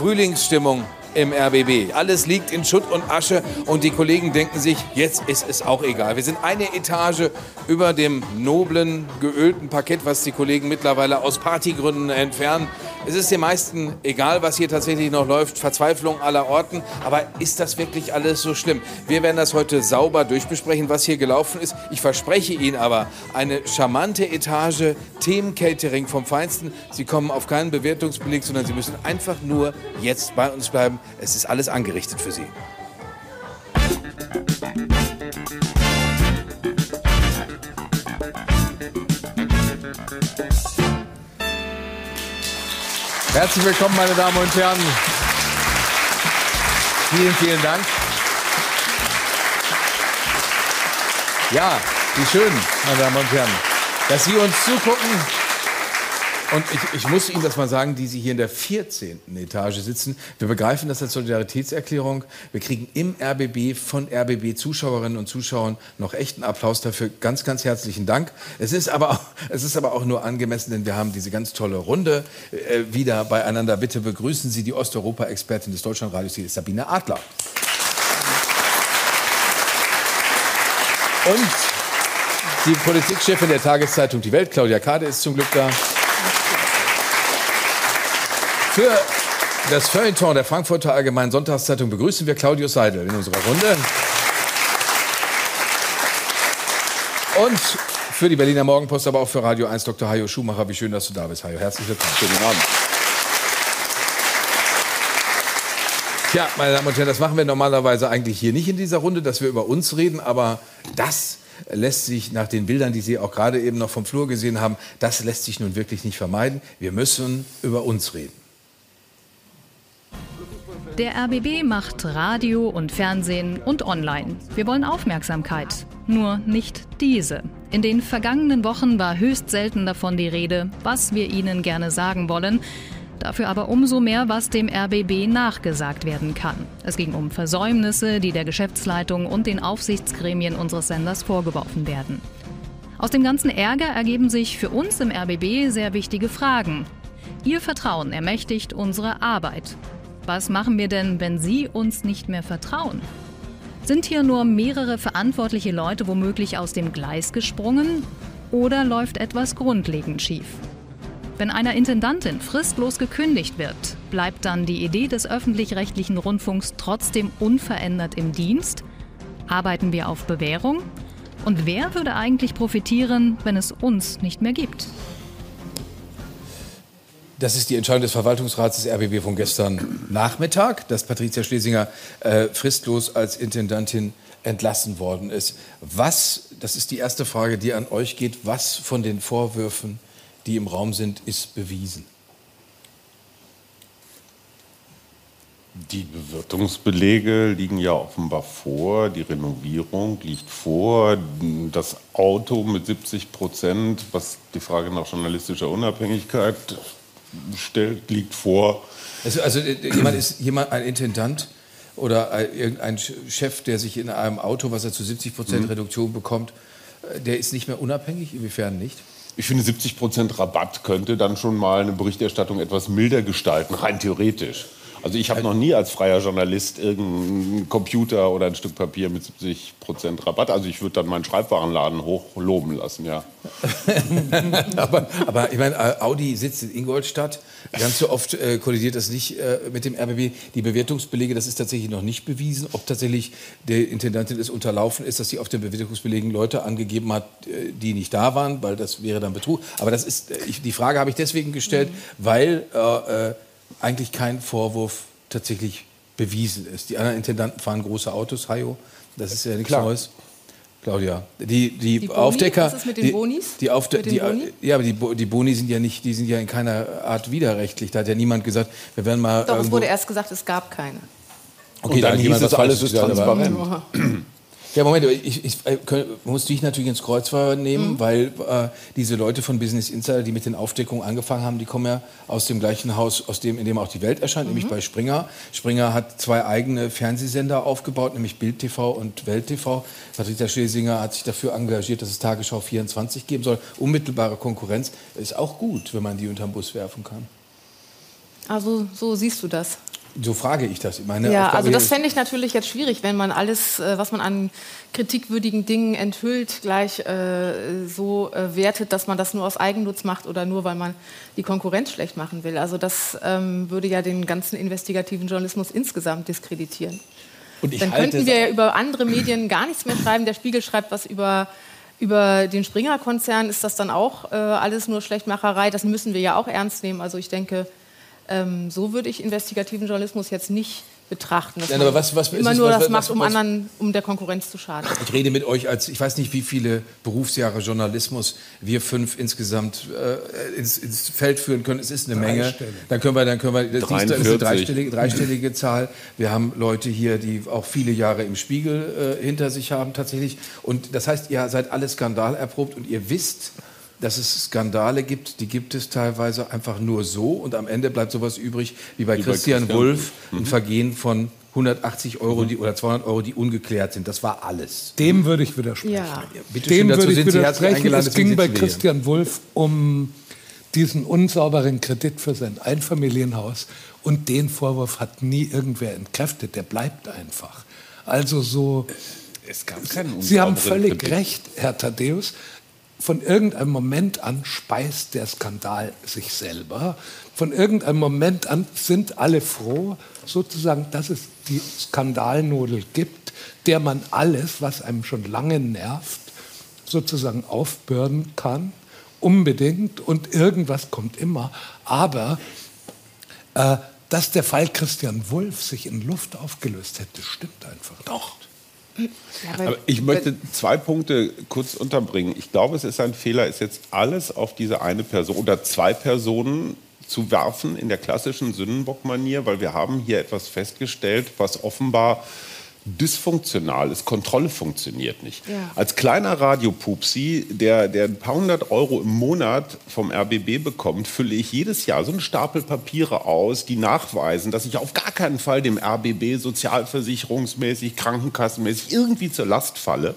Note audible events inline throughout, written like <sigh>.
Frühlingsstimmung im RBB. Alles liegt in Schutt und Asche und die Kollegen denken sich, jetzt ist es auch egal. Wir sind eine Etage über dem noblen, geölten Parkett, was die Kollegen mittlerweile aus Partygründen entfernen. Es ist den meisten egal, was hier tatsächlich noch läuft. Verzweiflung aller Orten. Aber ist das wirklich alles so schlimm? Wir werden das heute sauber durchbesprechen, was hier gelaufen ist. Ich verspreche Ihnen aber eine charmante Etage, Themencatering vom Feinsten. Sie kommen auf keinen Bewertungsbeleg, sondern Sie müssen einfach nur jetzt bei uns bleiben. Es ist alles angerichtet für Sie. Herzlich willkommen, meine Damen und Herren. Vielen, vielen Dank. Ja, wie schön, meine Damen und Herren, dass Sie uns zugucken. Und ich, ich muss Ihnen das mal sagen, die Sie hier in der 14. Etage sitzen. Wir begreifen das als Solidaritätserklärung. Wir kriegen im RBB von RBB-Zuschauerinnen und Zuschauern noch echten Applaus dafür. Ganz, ganz herzlichen Dank. Es ist aber auch, es ist aber auch nur angemessen, denn wir haben diese ganz tolle Runde äh, wieder beieinander. Bitte begrüßen Sie die Osteuropa-Expertin des Deutschlandradios, die ist Sabine Adler. Und die Politikchefin der Tageszeitung Die Welt, Claudia Kade, ist zum Glück da. Für das Feuilleton der Frankfurter Allgemeinen Sonntagszeitung begrüßen wir Claudius Seidel in unserer Runde. Und für die Berliner Morgenpost, aber auch für Radio 1 Dr. Hajo Schumacher. Wie schön, dass du da bist, Hajo. Herzlich willkommen. Schönen Abend. Tja, meine Damen und Herren, das machen wir normalerweise eigentlich hier nicht in dieser Runde, dass wir über uns reden, aber das lässt sich nach den Bildern, die Sie auch gerade eben noch vom Flur gesehen haben, das lässt sich nun wirklich nicht vermeiden. Wir müssen über uns reden. Der RBB macht Radio und Fernsehen und online. Wir wollen Aufmerksamkeit, nur nicht diese. In den vergangenen Wochen war höchst selten davon die Rede, was wir Ihnen gerne sagen wollen. Dafür aber umso mehr, was dem RBB nachgesagt werden kann. Es ging um Versäumnisse, die der Geschäftsleitung und den Aufsichtsgremien unseres Senders vorgeworfen werden. Aus dem ganzen Ärger ergeben sich für uns im RBB sehr wichtige Fragen. Ihr Vertrauen ermächtigt unsere Arbeit. Was machen wir denn, wenn Sie uns nicht mehr vertrauen? Sind hier nur mehrere verantwortliche Leute womöglich aus dem Gleis gesprungen? Oder läuft etwas grundlegend schief? Wenn einer Intendantin fristlos gekündigt wird, bleibt dann die Idee des öffentlich-rechtlichen Rundfunks trotzdem unverändert im Dienst? Arbeiten wir auf Bewährung? Und wer würde eigentlich profitieren, wenn es uns nicht mehr gibt? Das ist die Entscheidung des Verwaltungsrats des RBB von gestern Nachmittag, dass Patricia Schlesinger äh, fristlos als Intendantin entlassen worden ist. Was, das ist die erste Frage, die an euch geht, was von den Vorwürfen, die im Raum sind, ist bewiesen? Die Bewirtungsbelege liegen ja offenbar vor, die Renovierung liegt vor, das Auto mit 70 Prozent, was die Frage nach journalistischer Unabhängigkeit stellt, liegt vor. Also, also äh, jemand ist jemand ein Intendant oder ein, irgendein Chef, der sich in einem Auto, was er zu 70 Prozent mhm. Reduktion bekommt, äh, der ist nicht mehr unabhängig? Inwiefern nicht? Ich finde, 70 Prozent Rabatt könnte dann schon mal eine Berichterstattung etwas milder gestalten, rein theoretisch. Also ich habe noch nie als freier Journalist irgendeinen Computer oder ein Stück Papier mit 70 Prozent Rabatt. Also ich würde dann meinen Schreibwarenladen hochloben lassen, ja. <laughs> aber, aber, ich meine, äh, Audi sitzt in Ingolstadt. Ganz so oft äh, kollidiert das nicht äh, mit dem RBB. Die Bewertungsbelege, das ist tatsächlich noch nicht bewiesen, ob tatsächlich der Intendantin es unterlaufen ist, dass sie auf den Bewertungsbelegen Leute angegeben hat, äh, die nicht da waren, weil das wäre dann Betrug. Aber das ist, äh, ich, die Frage habe ich deswegen gestellt, weil äh, eigentlich kein Vorwurf tatsächlich bewiesen ist. Die anderen Intendanten fahren große Autos, Hajo, das ist ja nichts Klar. Neues. Claudia, die, die, die Aufdecker. Was ist mit den Bonis? Die, Aufde mit den die, Boni? Ja, aber die, die Boni sind ja nicht, die sind ja in keiner Art widerrechtlich. Da hat ja niemand gesagt, wir werden mal. Doch, es wurde erst gesagt, es gab keine. Okay, Und dann, dann hieß es, alles ist transparent. Ja, Moment, ich, ich, äh, muss dich natürlich ins Kreuzfeuer nehmen, mhm. weil äh, diese Leute von Business Insider, die mit den Aufdeckungen angefangen haben, die kommen ja aus dem gleichen Haus, aus dem, in dem auch die Welt erscheint, mhm. nämlich bei Springer. Springer hat zwei eigene Fernsehsender aufgebaut, nämlich Bild TV und Welt TV. Patricia Schlesinger hat sich dafür engagiert, dass es Tagesschau 24 geben soll. Unmittelbare Konkurrenz ist auch gut, wenn man die unterm Bus werfen kann. Also so siehst du das. So frage ich das. Meine ja, also das fände ich natürlich jetzt schwierig, wenn man alles, äh, was man an kritikwürdigen Dingen enthüllt, gleich äh, so äh, wertet, dass man das nur aus Eigennutz macht oder nur, weil man die Konkurrenz schlecht machen will. Also das ähm, würde ja den ganzen investigativen Journalismus insgesamt diskreditieren. Dann könnten wir ja über andere Medien gar nichts mehr schreiben. Der Spiegel schreibt was über, über den Springer-Konzern. Ist das dann auch äh, alles nur Schlechtmacherei? Das müssen wir ja auch ernst nehmen. Also ich denke, ähm, so würde ich investigativen Journalismus jetzt nicht betrachten. dass Nein, man aber was- was- immer ist es- nur was- das was- macht, um was- anderen, um der Konkurrenz zu schaden. Ich rede mit euch als, ich weiß nicht, wie viele Berufsjahre Journalismus wir fünf insgesamt äh, ins, ins Feld führen können. Es ist eine Menge. Dann können wir, dann können wir, das ist eine 43. dreistellige, dreistellige Zahl. Wir haben Leute hier, die auch viele Jahre im Spiegel äh, hinter sich haben tatsächlich. Und das heißt, ihr seid alle skandalerprobt und ihr wisst, dass es Skandale gibt, die gibt es teilweise einfach nur so und am Ende bleibt sowas übrig wie bei Wie bei Christian, Christian Wulff, Mhm. ein Vergehen von 180 Euro die, oder 200 Euro, die ungeklärt sind. Das war alles. Dem würde ich widersprechen. Ja. Bitte schön, Dem dazu würde ich sind widersprechen. Es ging bei. Christian Wulff um diesen unsauberen Kredit für sein Einfamilienhaus. Und den Vorwurf hat nie irgendwer entkräftet. Der bleibt einfach. Also so. Es gab keinen Sie haben völlig Kredit. recht, Herr Thaddeus. Von irgendeinem Moment an speist der Skandal sich selber. Von irgendeinem Moment an sind alle froh, sozusagen, dass es die Skandalnudel gibt, der man alles, was einem schon lange nervt, sozusagen aufbürden kann. Unbedingt. Und irgendwas kommt immer. Aber äh, dass der Fall Christian Wulff sich in Luft aufgelöst hätte, stimmt einfach. Doch. Aber ich möchte zwei Punkte kurz unterbringen. Ich glaube, es ist ein Fehler, ist jetzt alles auf diese eine Person oder zwei Personen zu werfen in der klassischen Sündenbock-Manier, weil wir haben hier etwas festgestellt, was offenbar dysfunktional ist. Kontrolle funktioniert nicht. Ja. Als kleiner Radiopupsi, der, der ein paar hundert Euro im Monat vom RBB bekommt, fülle ich jedes Jahr so einen Stapel Papiere aus, die nachweisen, dass ich auf gar keinen Fall dem RBB sozialversicherungsmäßig, krankenkassenmäßig irgendwie zur Last falle.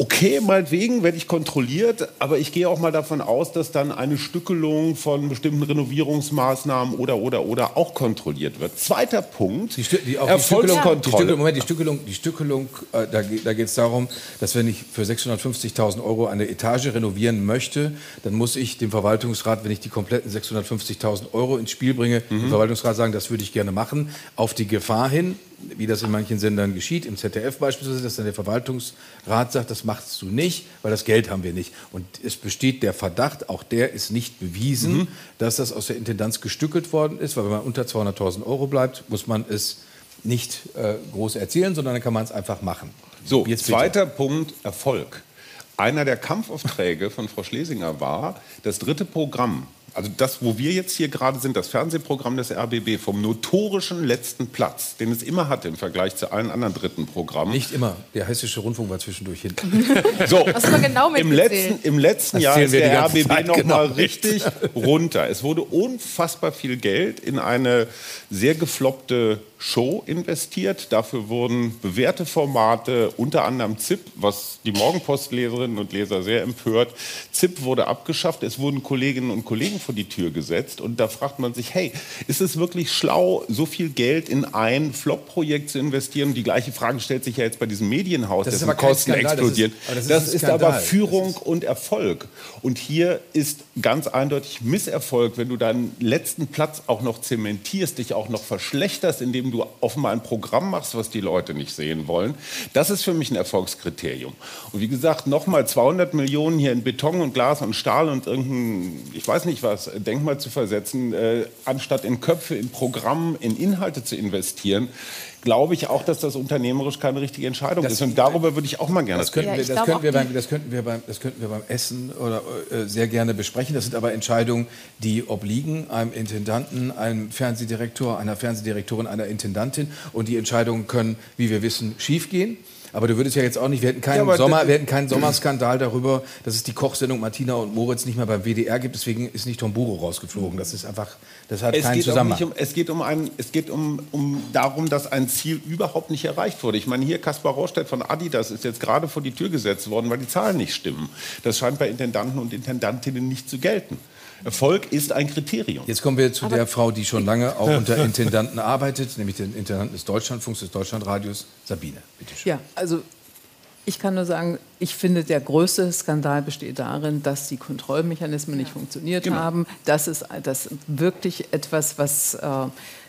Okay, meinetwegen werde ich kontrolliert, aber ich gehe auch mal davon aus, dass dann eine Stückelung von bestimmten Renovierungsmaßnahmen oder oder oder auch kontrolliert wird. Zweiter Punkt: Die, Stü- die, die die Erfolgskontrolle. Stückelung, Moment, die Stückelung, die Stückelung äh, da, da geht es darum, dass wenn ich für 650.000 Euro eine Etage renovieren möchte, dann muss ich dem Verwaltungsrat, wenn ich die kompletten 650.000 Euro ins Spiel bringe, Mhm. dem Verwaltungsrat sagen, das würde ich gerne machen, auf die Gefahr hin, wie das in manchen Sendern geschieht, im ZDF beispielsweise, dass dann der Verwaltungsrat sagt, das machst du nicht, weil das Geld haben wir nicht. Und es besteht der Verdacht, auch der ist nicht bewiesen, Mhm. dass das aus der Intendanz gestückelt worden ist, weil wenn man unter 200.000 Euro bleibt, muss man es nicht äh, groß erzählen, sondern dann kann man es einfach machen. So, Jetzt bitte. zweiter Punkt, Erfolg. Einer der Kampfaufträge von Frau Schlesinger war, das dritte Programm, also das, wo wir jetzt hier gerade sind, das Fernsehprogramm des RBB vom notorischen letzten Platz, den es immer hatte im Vergleich zu allen anderen dritten Programmen. Nicht immer. Der hessische Rundfunk war zwischendurch hinten. So, <laughs> genau im letzten, im letzten Das Jahr ist der RBB Zeit noch genau mal richtig runter. Es wurde unfassbar viel Geld in eine sehr gefloppte Show investiert. Dafür wurden bewährte Formate, unter anderem ZIP, was die Morgenpostleserinnen und Leser sehr empört. ZIP wurde abgeschafft. Es wurden Kolleginnen und Kollegen vor die Tür gesetzt. Und da fragt man sich, hey, ist es wirklich schlau, so viel Geld in ein Flop-Projekt zu investieren? Die gleiche Frage stellt sich ja jetzt bei diesem Medienhaus, Das ist dessen Kosten Skandal, das ist- explodieren. aber das Das ist ist, ein aber. Führung und Erfolg. Und hier ist ganz eindeutig Misserfolg, wenn du deinen letzten Platz auch noch zementierst, dich auch noch verschlechterst, indem du offenbar ein Programm machst, was die Leute nicht sehen wollen. Das ist für mich ein Erfolgskriterium. Und wie gesagt, nochmal 200 Millionen hier in Beton und Glas und Stahl und irgendein, ich weiß nicht was, Denkmal zu versetzen, äh, anstatt in Köpfe, in Programme, in Inhalte zu investieren, glaube ich auch, dass das unternehmerisch keine richtige Entscheidung Das- ist. Und darüber würde ich auch mal gerne Das könnten, Ja, wir, ich das, glaube könnten wir auch beim, das, könnten wir beim, das könnten wir beim Essen oder, äh, sehr gerne besprechen. Das sind aber Entscheidungen, die obliegen einem Intendanten, einem Fernsehdirektor, einer Fernsehdirektorin, einer Intendantin. Und die Entscheidungen können, wie wir wissen, schiefgehen. Aber du würdest ja jetzt auch nicht, wir hätten keinen, Ja, Sommer, wir hätten keinen Sommerskandal darüber, dass es die Kochsendung Martina und Moritz nicht mehr beim WDR gibt. Deswegen ist nicht Tomburo rausgeflogen. Das ist einfach, das hat Es keinen Zusammenhang. um, es geht, um, ein, es geht um, um darum, dass ein Ziel überhaupt nicht erreicht wurde. Ich meine, hier Kaspar Rohrstedt von Adidas ist jetzt gerade vor die Tür gesetzt worden, weil die Zahlen nicht stimmen. Das scheint bei Intendanten und Intendantinnen nicht zu gelten. Erfolg ist ein Kriterium. Jetzt kommen wir zu Aber der Frau, die schon lange auch <laughs> unter Intendanten arbeitet, nämlich den Intendanten des Deutschlandfunks, des Deutschlandradios, Sabine. Bitte schön. Ja, also ich kann nur sagen, ich finde, der größte Skandal besteht darin, dass die Kontrollmechanismen nicht funktioniert genau. haben. Das ist das wirklich etwas, was äh,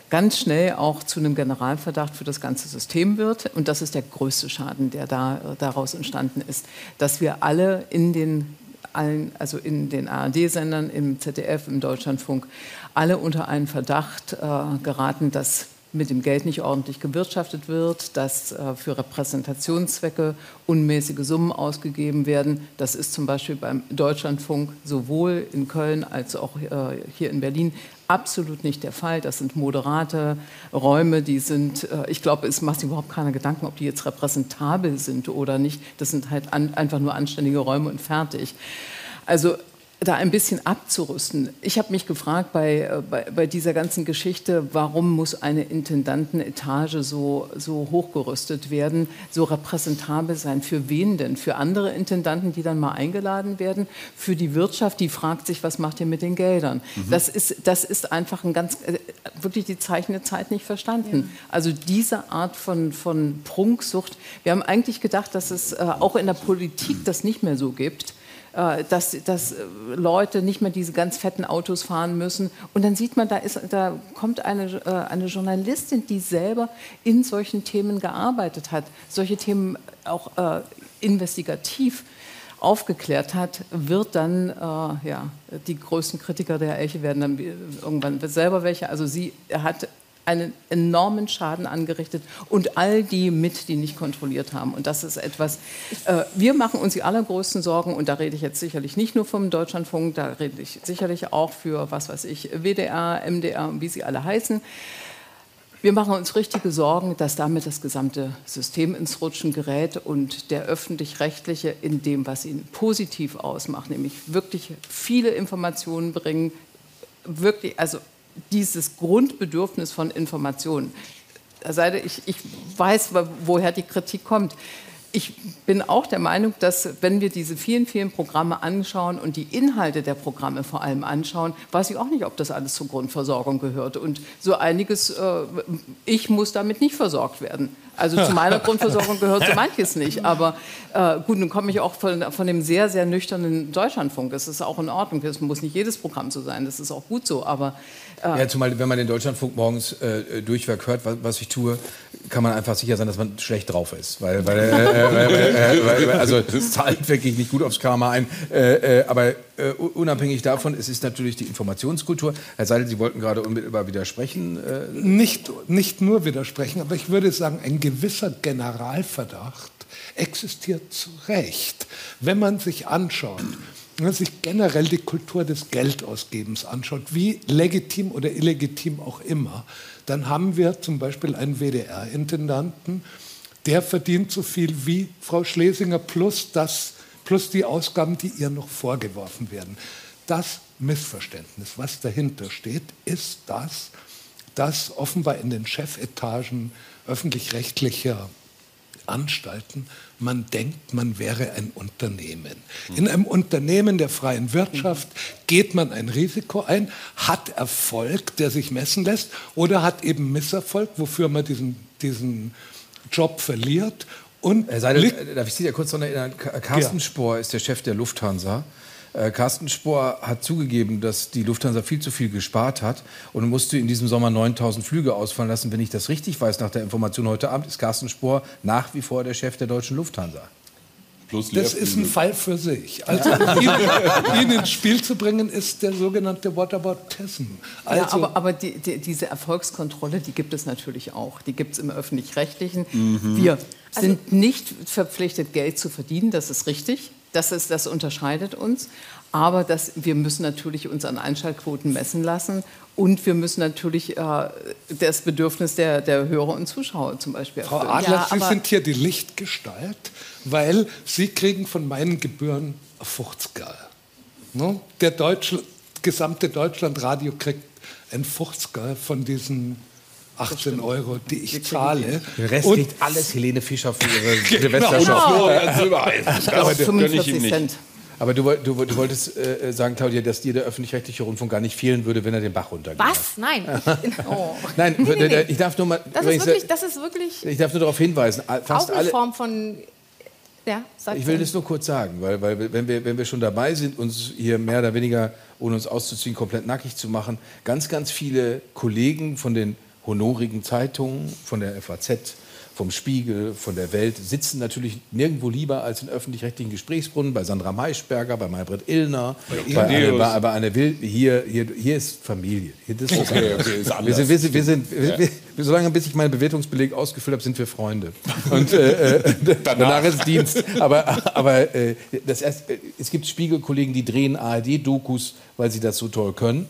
ganz schnell auch zu einem Generalverdacht für das ganze System wird. Und das ist der größte Schaden, der da, äh, daraus entstanden ist, dass wir alle in den allen, also in den ARD-Sendern, im ZDF, im Deutschlandfunk, alle unter einen Verdacht äh, geraten, dass mit dem Geld nicht ordentlich gewirtschaftet wird, dass äh, für Repräsentationszwecke unmäßige Summen ausgegeben werden. Das ist zum Beispiel beim Deutschlandfunk sowohl in Köln als auch äh, hier in Berlin absolut nicht der Fall. Das sind moderate Räume, die sind, äh, ich glaube, es macht sich überhaupt keine Gedanken, ob die jetzt repräsentabel sind oder nicht. Das sind halt an, einfach nur anständige Räume und fertig. Also da ein bisschen abzurüsten. Ich habe mich gefragt bei, äh, bei, bei, dieser ganzen Geschichte, warum muss eine Intendantenetage so, so hochgerüstet werden, so repräsentabel sein? Für wen denn? Für andere Intendanten, die dann mal eingeladen werden? Für die Wirtschaft, die fragt sich, was macht ihr mit den Geldern? Mhm. Das, ist, das ist einfach ein ganz, äh, wirklich die Zeichen der Zeit nicht verstanden. Ja. Also diese Art von, von Prunksucht. Wir haben eigentlich gedacht, dass es äh, auch in der Politik das nicht mehr so gibt dass, dass äh, Leute nicht mehr diese ganz fetten Autos fahren müssen. Und dann sieht man, da, ist, da kommt eine, äh, eine Journalistin, die selber in solchen Themen gearbeitet hat, solche Themen auch äh, investigativ aufgeklärt hat, wird dann, äh, ja, die größten Kritiker der Elche werden dann irgendwann selber welche. Also sie hat einen enormen Schaden angerichtet und all die mit, die nicht kontrolliert haben. Und das ist etwas, äh, wir machen uns die allergrößten Sorgen und da rede ich jetzt sicherlich nicht nur vom Deutschlandfunk, da rede ich sicherlich auch für, was weiß ich, WDR, MDR und wie sie alle heißen. Wir machen uns richtige Sorgen, dass damit das gesamte System ins Rutschen gerät und der öffentlich-rechtliche in dem, was ihn positiv ausmacht, nämlich wirklich viele Informationen bringen, wirklich, also dieses Grundbedürfnis von Informationen. Ich, ich weiß, woher die Kritik kommt. Ich bin auch der Meinung, dass wenn wir diese vielen, vielen Programme anschauen und die Inhalte der Programme vor allem anschauen, weiß ich auch nicht, ob das alles zur Grundversorgung gehört. Und so einiges, äh, ich muss damit nicht versorgt werden. Also zu meiner <laughs> Grundversorgung gehört so manches nicht. Aber äh, gut, nun komme ich auch von, von dem sehr, sehr nüchternen Deutschlandfunk. Das ist auch in Ordnung. Das muss nicht jedes Programm so sein. Das ist auch gut so. Aber ja, zumal wenn man den Deutschlandfunk morgens äh, durchweg hört, was, was, ich tue, kann man einfach sicher sein, dass man schlecht drauf ist. Weil, weil, äh, äh weil also es zahlt wirklich nicht gut aufs Karma ein. Äh, äh, aber unabhängig davon, es ist natürlich die Informationskultur. Herr Seidel, Sie wollten gerade unmittelbar widersprechen. Nicht, nicht nur widersprechen, aber ich würde sagen, ein gewisser Generalverdacht existiert zu Recht. Wenn man sich anschaut, wenn man sich generell die Kultur des Geldausgebens anschaut, wie legitim oder illegitim auch immer, dann haben wir zum Beispiel einen WDR-Intendanten, der verdient so viel wie Frau Schlesinger plus, das, plus die Ausgaben, die ihr noch vorgeworfen werden. Das Missverständnis, was dahinter steht, ist das, dass offenbar in den Chefetagen öffentlich-rechtlicher Anstalten man denkt, man wäre ein Unternehmen. In einem Unternehmen der freien Wirtschaft geht man ein Risiko ein, hat Erfolg, der sich messen lässt, oder hat eben Misserfolg, wofür man diesen, diesen Job verliert. Und Seidel, darf ich Sie da kurz noch erinnern? Carsten ja. Spohr ist der Chef der Lufthansa. Äh, Carsten Spohr hat zugegeben, dass die Lufthansa viel zu viel gespart hat und musste in diesem Sommer 9000 Flüge ausfallen lassen. Wenn ich das richtig weiß, nach der Information heute Abend, ist Carsten Spohr nach wie vor der Chef der deutschen Lufthansa. das ist ein Fall für sich. Also <laughs> ihn, ihn, ins Spiel zu bringen, ist der sogenannte Whataboutism. Also, ja, aber, aber die, die, diese Erfolgskontrolle, die gibt es natürlich auch. Die gibt es im Öffentlich-Rechtlichen. Mhm. Wir sind also, nicht verpflichtet, Geld zu verdienen, das ist richtig. Das, ist, das unterscheidet uns. Aber das, wir müssen natürlich uns an Einschaltquoten messen lassen und wir müssen natürlich äh, das Bedürfnis der, der Hörer und Zuschauer zum Beispiel erfüllen. Frau Adler, ja, Sie sind hier die Lichtgestalt, weil Sie kriegen von meinen Gebühren 50 ne? Der Deutsch, gesamte Deutschlandradio kriegt ein 50 von diesen 18 Euro, die ich zahle. Den Rest und kriegt alles Helene Fischer für ihre <laughs> genau. Silvestershow. Genau. Ja, 45 Cent. Aber du, du, du wolltest äh, sagen, Claudia, dass dir der öffentlich-rechtliche Rundfunk gar nicht fehlen würde, wenn er den Bach runtergeht. Was? Nein. <laughs> oh. Nein, nee, nee, nee. ich darf nur mal. Das ist, wirklich, das ist wirklich. Ich darf nur darauf hinweisen. Fast auch eine alle, Form von. Ja, ich will das nur kurz sagen, weil, weil wenn, wir, wenn wir schon dabei sind, uns hier mehr oder weniger, ohne uns auszuziehen, komplett nackig zu machen, ganz, ganz viele Kollegen von den honorigen Zeitungen, von der FAZ, vom Spiegel, von der Welt, sitzen natürlich nirgendwo lieber als in öffentlich-rechtlichen Gesprächsbrunnen, bei Sandra Maischberger, bei Maybrit Illner, bei, bei, Anne, bei, bei Anne Will. Hier, hier, hier ist Familie. Hier, das ist okay, okay, ist wir sind, wir sind, wir sind ja. wir, solange bis ich meinen Bewertungsbeleg ausgefüllt habe, sind wir Freunde. <laughs> Und äh, äh danach. danach. ist Dienst. Aber, aber äh, das erst, äh, es gibt Spiegelkollegen, die drehen ARD-Dokus, weil sie das so toll können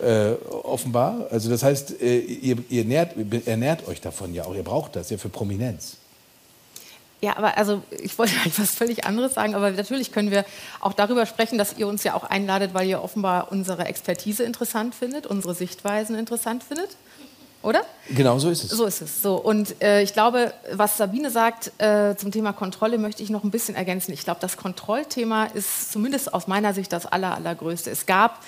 äh, offenbar. Also das heißt, äh, ihr, ihr nährt, ernährt euch davon ja auch, ihr braucht das ja für Prominenz. Ja, aber also ich wollte <laughs> eigentlich was völlig anderes sagen, aber natürlich können wir auch darüber sprechen, dass ihr uns ja auch einladet, weil ihr offenbar unsere Expertise interessant findet, unsere Sichtweisen interessant findet. Oder? Genau so ist es. So ist es. So. Und äh, ich glaube, was Sabine sagt äh, zum Thema Kontrolle, möchte ich noch ein bisschen ergänzen. Ich glaube, das Kontrollthema ist zumindest aus meiner Sicht das aller, allergrößte. Es gab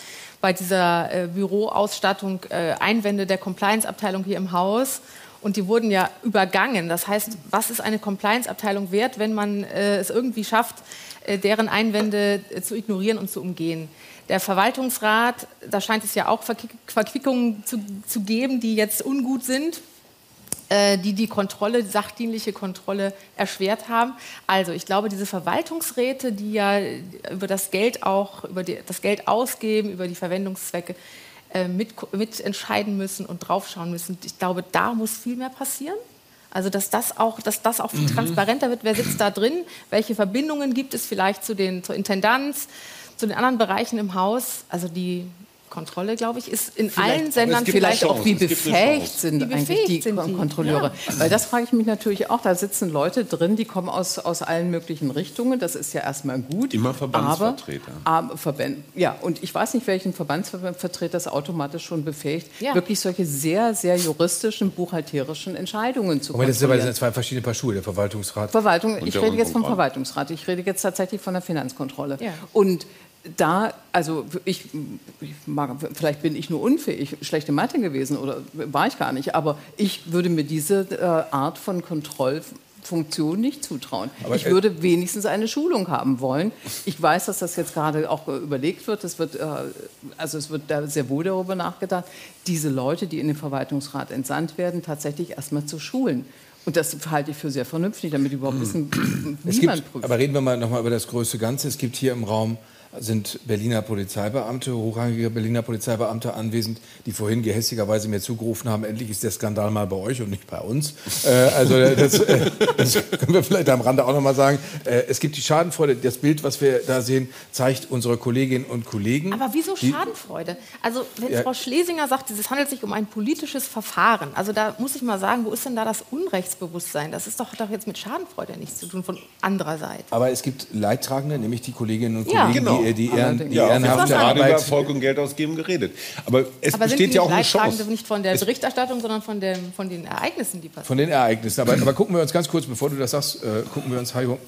bei dieser äh, Büroausstattung äh, Einwände der Compliance-Abteilung hier im Haus. Und die wurden ja übergangen. Das heißt, was ist eine Compliance-Abteilung wert, wenn man äh, es irgendwie schafft, äh, deren Einwände äh, zu ignorieren und zu umgehen? Der Verwaltungsrat, da scheint es ja auch Verquickungen zu, zu geben, die jetzt ungut sind. Äh, die die Kontrolle, die sachdienliche Kontrolle erschwert haben. Also ich glaube, diese Verwaltungsräte, die ja über das Geld auch, über die, das Geld ausgeben, über die Verwendungszwecke äh, mit, mitentscheiden müssen und draufschauen müssen, ich glaube, da muss viel mehr passieren. Also dass das auch, dass das auch viel mhm. transparenter wird. Wer sitzt da drin? Welche Verbindungen gibt es vielleicht zu den, zur Intendanz, zu den anderen Bereichen im Haus? Also die Kontrolle, glaube ich, ist in vielleicht, allen Sendern vielleicht auch, wie befähigt sind wie befähigt eigentlich die sind die? Kontrolleure. Ja. Weil das frage ich mich natürlich auch. Da sitzen Leute drin, die kommen aus, aus allen möglichen Richtungen. Das ist ja erstmal gut. Immer Verbandsvertreter. Aber, aber Verband, ja, und ich weiß nicht, welchen Verbandsvertreter das automatisch schon befähigt, ja. wirklich solche sehr, sehr juristischen, buchhalterischen Entscheidungen zu aber das sind zwei verschiedene Paar Schuhe, der Verwaltungsrat. Verwaltung, ich rede jetzt vom Verwaltungsrat. Ich rede jetzt tatsächlich von der Finanzkontrolle. Ja. Und da, also ich, ich mag, vielleicht bin ich nur unfähig, schlechte Mathe gewesen oder war ich gar nicht, aber ich würde mir diese äh, Art von Kontrollfunktion nicht zutrauen. Aber ich würde wenigstens eine Schulung haben wollen. Ich weiß, dass das jetzt gerade auch überlegt wird. Es wird, äh, also es wird da sehr wohl darüber nachgedacht, diese Leute, die in den Verwaltungsrat entsandt werden, tatsächlich erstmal zu schulen. Und das halte ich für sehr vernünftig, damit überhaupt wissen, wie es man prüft. Aber reden wir mal nochmal über das größte Ganze. Es gibt hier im Raum sind Berliner Polizeibeamte, hochrangige Berliner Polizeibeamte anwesend, die vorhin gehässigerweise mir zugerufen haben, endlich ist der Skandal mal bei euch und nicht bei uns. Äh, also das, äh, das, können wir vielleicht am Rande auch noch mal sagen. Äh, es gibt die Schadenfreude. Das Bild, was wir da sehen, zeigt unsere Kolleginnen und Kollegen. Aber wieso Schadenfreude? Also wenn ja. Frau Schlesinger sagt, es handelt sich um ein politisches Verfahren, also da muss ich mal sagen, wo ist denn da das Unrechtsbewusstsein? Das ist doch, doch jetzt mit Schadenfreude nichts zu tun von anderer Seite. Aber es gibt Leidtragende, nämlich die Kolleginnen und Kollegen, ja, genau. die die, die, Ehren, die ja, ehrenhafte Arbeit. gerade über Erfolg und Geld ausgeben geredet. Aber es aber besteht ja auch eine Chance. nicht von der Berichterstattung, sondern von, dem, von den Ereignissen, die passieren. Von den Ereignissen. Aber, aber gucken wir uns ganz kurz, bevor du das sagst, äh, gucken wir uns, Hajo,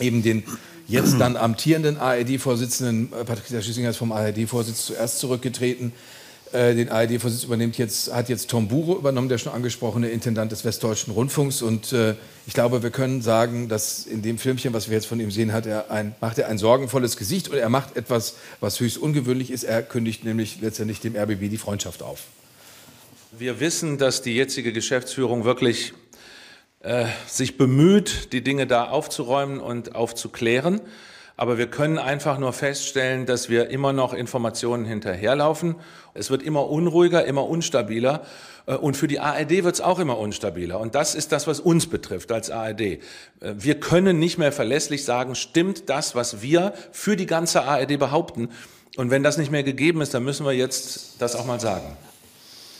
eben den jetzt dann amtierenden ARD-Vorsitzenden, äh, Patricia Schüssinger ist vom ARD-Vorsitz zuerst zurückgetreten, äh, den ARD-Vorsitz übernimmt jetzt, hat jetzt Tom Buro übernommen, der schon angesprochene Intendant des Westdeutschen Rundfunks. Und äh, ich glaube, wir können sagen, dass in dem Filmchen, was wir jetzt von ihm sehen, hat er ein, macht er ein sorgenvolles Gesicht und er macht etwas, was höchst ungewöhnlich ist. Er kündigt nämlich letztendlich dem RBB die Freundschaft auf. Wir wissen, dass die jetzige Geschäftsführung wirklich äh, sich bemüht, die Dinge da aufzuräumen und aufzuklären. Aber wir können einfach nur feststellen, dass wir immer noch Informationen hinterherlaufen. Es wird immer unruhiger, immer unstabiler. Äh, und für die ARD wird es auch immer unstabiler. Und das ist das, was uns betrifft als ARD. Äh, wir können nicht mehr verlässlich sagen, stimmt das, was wir für die ganze ARD behaupten. Und wenn das nicht mehr gegeben ist, dann müssen wir jetzt das auch mal sagen.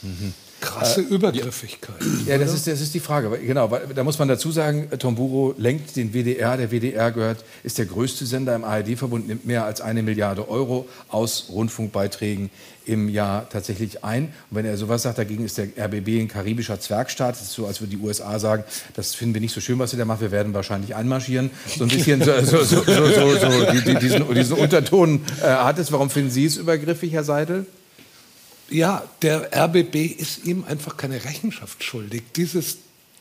Mhm. Krasse Übergriffigkeit. Ja, das ist, das ist die Frage. Genau, weil, da muss man dazu sagen, Tom Buro lenkt den WDR. Der WDR gehört, ist der größte Sender im ARD-Verbund, nimmt mehr als eine Milliarde Euro aus Rundfunkbeiträgen im Jahr tatsächlich ein. Und wenn er sowas sagt, dagegen ist der RBB ein karibischer Zwergstaat. Das ist so, als würde die USA sagen, das finden wir nicht so schön, was ihr da macht, wir werden wahrscheinlich einmarschieren. So ein bisschen so, so, so, so die, die, diesen, diesen Unterton äh, hat es. Warum finden Sie es übergriffig, Herr Seidel? Ja, der RBB ist ihm einfach keine Rechenschaft schuldig. Dieses,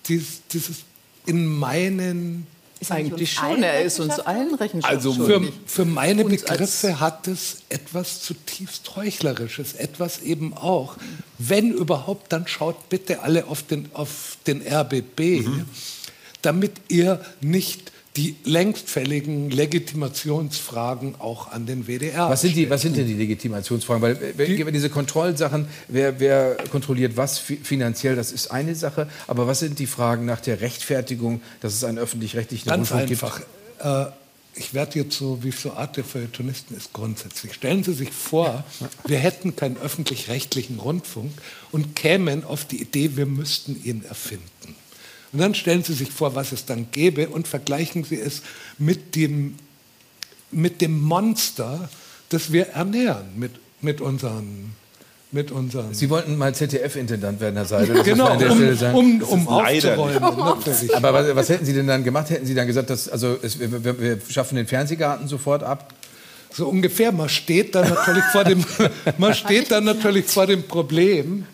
dieses, dieses in meinen ist Eigentlich schon, er ist uns allen Rechenschaft Also für, für meine uns Begriffe hat es etwas zutiefst Heuchlerisches, etwas eben auch, wenn überhaupt, dann schaut bitte alle auf den, auf den RBB, mhm. damit ihr nicht die längstfälligen Legitimationsfragen auch an den WDR. Was sind, die, was sind denn die Legitimationsfragen? Weil die, diese Kontrollsachen, wer, wer kontrolliert was finanziell, das ist eine Sache. Aber was sind die Fragen nach der Rechtfertigung, dass es einen öffentlich-rechtlichen Rundfunk einfach. gibt? Äh, ich werde jetzt so, wie es so Art der Feuilletonisten ist, grundsätzlich. Stellen Sie sich vor, wir hätten keinen öffentlich-rechtlichen Rundfunk und kämen auf die Idee, wir müssten ihn erfinden. Und dann stellen Sie sich vor, was es dann gäbe und vergleichen Sie es mit dem, mit dem Monster, das wir ernähren mit, mit unseren mit unseren. Sie wollten mal ZDF-Intendant werden, Herr Seidel. genau, um, um, um aufzuräumen. Aber was, was, hätten Sie denn dann gemacht? Hätten Sie dann gesagt, dass, also es, wir, wir, schaffen den Fernsehgarten sofort ab? So ungefähr. Man steht dann natürlich vor dem, <laughs> man steht dann natürlich vor dem Problem,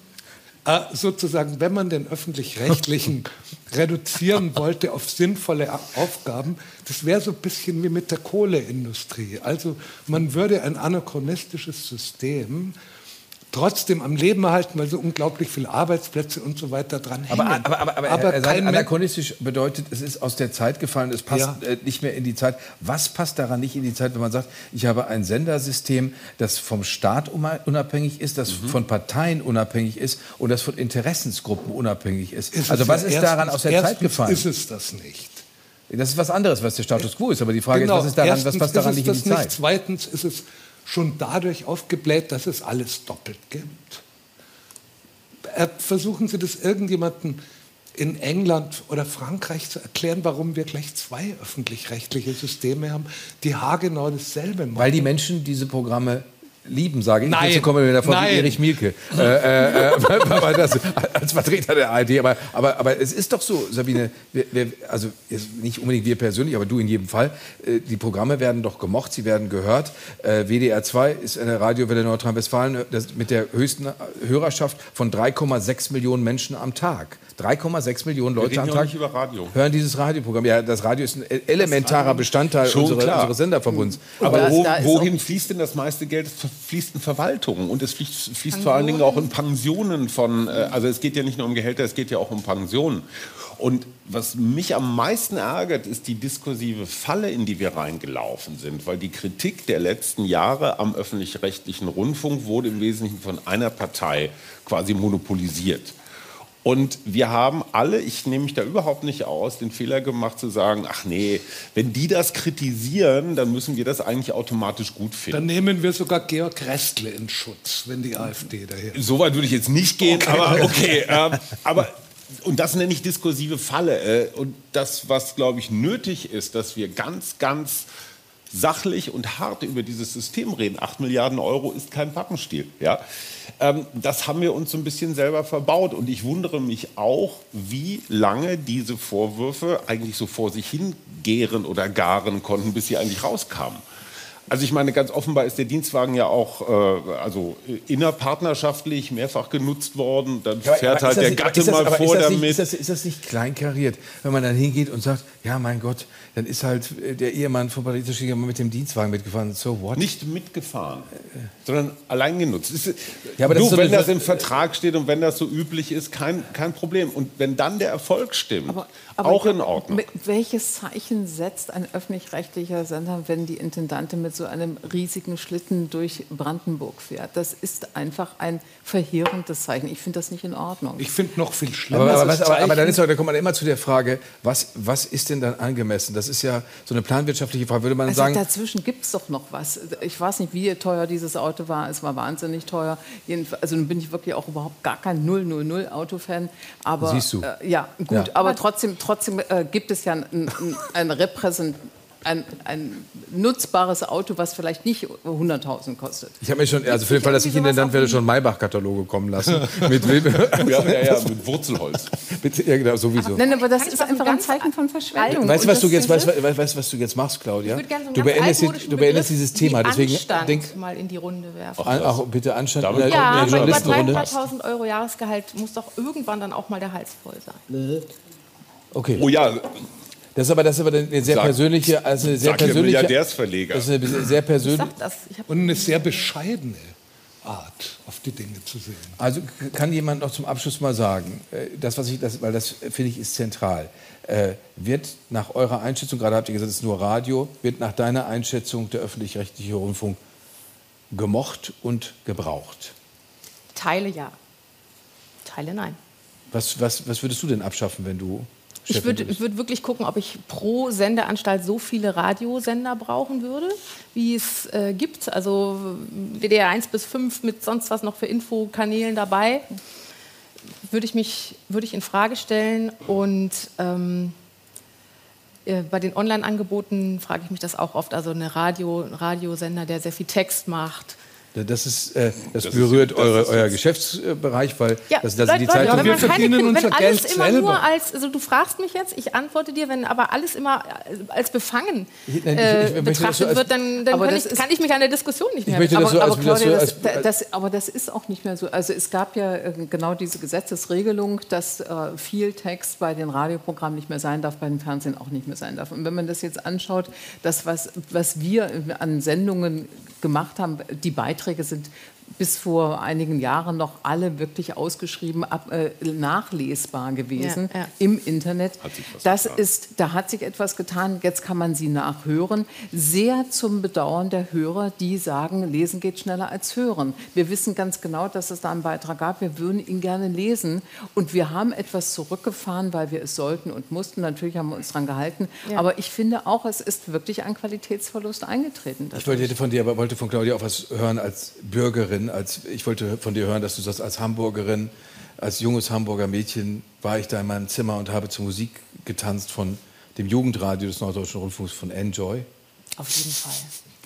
äh, sozusagen, wenn man den öffentlich-rechtlichen <laughs> reduzieren wollte auf sinnvolle Aufgaben, das wäre so ein bisschen wie mit der Kohleindustrie. Also man würde ein anachronistisches System trotzdem am Leben erhalten, weil so unglaublich viele Arbeitsplätze und so weiter dran hängen. Aber, aber, aber, aber, aber kein anachronistisch bedeutet, es ist aus der Zeit gefallen, es passt ja. Äh, nicht mehr in die Zeit. Was passt daran nicht in die Zeit, wenn man sagt, ich habe ein Sendersystem, das vom Staat unabhängig ist, das mhm. von Parteien unabhängig ist und das von Interessensgruppen unabhängig ist? ist also was ja ist daran aus der Zeit gefallen? ist es das nicht. Das ist was anderes, was der Status quo ist. Aber die Frage genau. ist, was ist daran, Erstens was passt daran nicht in die Zeit? Nicht. Zweitens ist es schon dadurch aufgebläht, dass es alles doppelt gibt. Äh, versuchen Sie das irgendjemandem in England oder Frankreich zu erklären, warum wir gleich zwei öffentlich-rechtliche Systeme haben, die haargenau dasselbe machen. Weil die Menschen diese Programme lieben, sage ich. Nein. Dazu kommen wir davon Nein. Erich Mielke. äh, äh, äh <laughs> das, als Vertreter der ARD. Aber, aber, aber es ist doch so, Sabine, wir, wir, also nicht unbedingt wir persönlich, aber du in jedem Fall. Äh, die Programme werden doch gemocht, sie werden gehört. Äh, WDR 2 ist eine Radiowelle Nordrhein-Westfalen mit der höchsten Hörerschaft von 3,6 Millionen Menschen am Tag. 3,6 Millionen Leute am Tag hören dieses Radioprogramm. Ja, das Radio ist ein elementarer Bestandteil unserer, unseres Senderverbunds. Aber das, wo, wohin fließt denn das meiste Geld? Es fließt in Verwaltungen und es fließt, fließt vor allen Dingen auch in Pensionen von, äh, also es geht ja nicht nur um Gehälter, es geht ja auch um Pensionen. Und was mich am meisten ärgert, ist die diskursive Falle, in die wir reingelaufen sind, weil die Kritik der letzten Jahre am öffentlich-rechtlichen Rundfunk wurde im Wesentlichen von einer Partei quasi monopolisiert. Und wir haben alle, ich nehme mich da überhaupt nicht aus, den Fehler gemacht zu sagen, ach nee, wenn die das kritisieren, dann müssen wir das eigentlich automatisch gut finden. Dann nehmen wir sogar Georg Restle in Schutz, wenn die AfD daher. So weit würde ich jetzt nicht gehen, okay. aber okay. Äh, aber und das nenne ich diskursive Falle. Äh, und das, was glaube ich nötig ist, dass wir ganz, ganz sachlich und hart über dieses System reden. Acht Milliarden Euro ist kein Pappenstiel. Ja? Ähm, das haben wir uns so ein bisschen selber verbaut. Und ich wundere mich auch, wie lange diese Vorwürfe eigentlich so vor sich hingären oder garen konnten, bis sie eigentlich rauskamen. Also ich meine, ganz offenbar ist der Dienstwagen ja auch äh, also innerpartnerschaftlich mehrfach genutzt worden. Dann ja, fährt halt der nicht, Gatte das, mal vor ist damit. Nicht, ist, das, ist das nicht kleinkariert, wenn man dann hingeht und sagt, ja mein Gott, dann ist halt äh, der Ehemann von Patricia Schieger mit dem Dienstwagen mitgefahren. So what? Nicht mitgefahren, sondern allein genutzt. Ist, ja, aber du, so wenn das im Vertrag steht und wenn das so üblich ist, kein, kein Problem. Und wenn dann der Erfolg stimmt, aber, aber auch in Ordnung. Welches Zeichen setzt ein öffentlich-rechtlicher Sender, wenn die Intendante mit so einem riesigen Schlitten durch Brandenburg fährt. Das ist einfach ein verheerendes Zeichen. Ich finde das nicht in Ordnung. Ich finde noch viel schlimmer. Aber, aber, was, aber, aber dann ist, da kommt man immer zu der Frage, was, was ist denn dann angemessen? Das ist ja so eine planwirtschaftliche Frage. Würde man also sagen. Dazwischen gibt es doch noch was. Ich weiß nicht, wie teuer dieses Auto war. Es war wahnsinnig teuer. Also nun bin ich wirklich auch überhaupt gar kein 000-Auto-Fan. Aber Siehst du. Äh, ja, gut. Ja. Aber trotzdem, trotzdem äh, gibt es ja ein, ein, ein ein, ein, nutzbares Auto, was vielleicht nicht 100.000 kostet. Ich habe mir schon, also für den Fall, dass ich in den Land werde, schon Maybach-Kataloge kommen lassen. mit, <laughs> ja, ja, ja, mit Wurzelholz. <laughs> mit, ja, genau, sowieso. Aber, nein, aber das ist einfach ein Zeichen von Verschwendung. Weißt du, was du jetzt, weißt, weißt, weißt, was du jetzt machst, Claudia? So du beendest, du beendest dieses Thema. Deswegen Anstand denk, mal in die Runde werfen. An, auch bitte Anstand in der, ja, der Journalistenrunde. 300.000 Euro Jahresgehalt muss doch irgendwann dann auch mal der Hals voll sein. Okay. Oh ja, das ist aber, das ist aber eine sehr Sag- persönliche, also eine sehr persönliche, Milliardärsverleger. das ist eine sehr Ich persönliche. sag das. Ich hab Und eine sehr bescheidene Art, auf die Dinge zu sehen. Also kann jemand noch zum Abschluss mal sagen, äh, das was ich, das, weil das finde ich ist zentral. Äh, wird nach eurer Einschätzung, gerade habt ihr gesagt, es ist nur Radio, wird nach deiner Einschätzung der öffentlich-rechtliche Rundfunk gemocht und gebraucht? Teile ja. Teile nein. Was, was, was würdest du denn abschaffen, wenn du Ich würde würd wirklich gucken, ob ich pro Sendeanstalt so viele Radiosender brauchen würde, wie es äh, gibt. Also WDR 1 bis 5 mit sonst was noch für Infokanälen dabei. Würde ich mich würde ich in Frage stellen. Und ähm, äh, bei den Online-Angeboten frage ich mich das auch oft. Also eine Radio, ein Radiosender, der sehr viel Text macht. Das, ist, äh, das, Das berührt ist- das eure, ist euer Geschäftsbereich, weil Ja, das, das Leute, die Leute, wenn, wir keine, verdienen wenn unser alles Geld immer selber. nur als, also du fragst mich jetzt, ich antworte dir, wenn aber alles immer als befangen Ich- ich- äh, ich möchte das betrachtet so als- wird, dann, dann Aber kann, ich, ist- kann ich mich an der Diskussion nicht mehr Ich möchte das so aber, als- aber, das so Claudia, als- das, das, aber das ist auch nicht mehr so. Also es gab ja äh, genau diese Gesetzesregelung, dass äh, viel Text bei den Radioprogrammen nicht mehr sein darf, bei den Fernsehen auch nicht mehr sein darf. Und wenn man das jetzt anschaut, das, was, was wir an Sendungen gemacht haben, die Beiträge sind bis vor einigen Jahren noch alle wirklich ausgeschrieben, ab, äh, nachlesbar gewesen Ja, ja. im Internet. Das getan. ist, da hat sich etwas getan. Jetzt kann man sie nachhören. Sehr zum Bedauern der Hörer, die sagen, lesen geht schneller als hören. Wir wissen ganz genau, dass es da einen Beitrag gab. Wir würden ihn gerne lesen. Und wir haben etwas zurückgefahren, weil wir es sollten und mussten. Natürlich haben wir uns daran gehalten. Ja. Aber ich finde auch, es ist wirklich ein Qualitätsverlust eingetreten. Ich wollte hätte von dir, aber wollte von Claudia auch was hören als Bürgerin. Als, ich wollte von dir hören, dass du sagst, als Hamburgerin, als junges Hamburger Mädchen war ich da in meinem Zimmer und habe zur Musik getanzt von dem Jugendradio des Norddeutschen Rundfunks von Enjoy. Auf jeden Fall.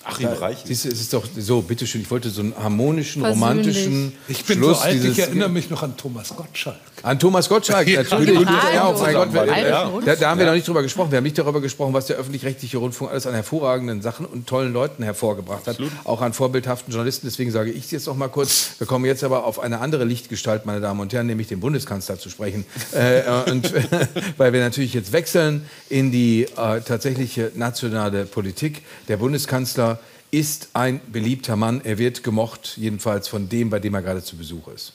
Achim Reich. Siehst du, es ist doch so, bitteschön, ich wollte so einen harmonischen, Versöhnlich. romantischen Ich bin Schluss so alt, dieses, ich erinnere mich noch an Thomas Gottschalk. An Thomas Gottschalk, Ja, natürlich. genau. Ja, oh mein Gott, Bayerischen ja. Da, da haben wir noch nicht drüber gesprochen. Wir haben nicht darüber gesprochen, was der öffentlich-rechtliche Rundfunk alles an hervorragenden Sachen und tollen Leuten hervorgebracht hat. Auch an vorbildhaften Journalisten. Deswegen sage ich es jetzt noch mal kurz. Wir kommen jetzt aber auf eine andere Lichtgestalt, meine Damen und Herren, nämlich den Bundeskanzler zu sprechen. äh, äh, und, <laughs> weil wir natürlich jetzt wechseln in die äh, tatsächliche nationale Politik. Der Bundeskanzler ist ein beliebter Mann. Er wird gemocht, jedenfalls von dem, bei dem er gerade zu Besuch ist.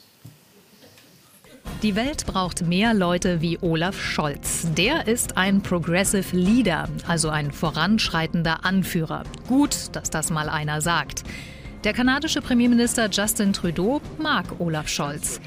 Die Welt braucht mehr Leute wie Olaf Scholz. Der ist ein Progressive Leader, also ein voranschreitender Anführer. Gut, dass das mal einer sagt. Der kanadische Premierminister Justin Trudeau mag Olaf Scholz.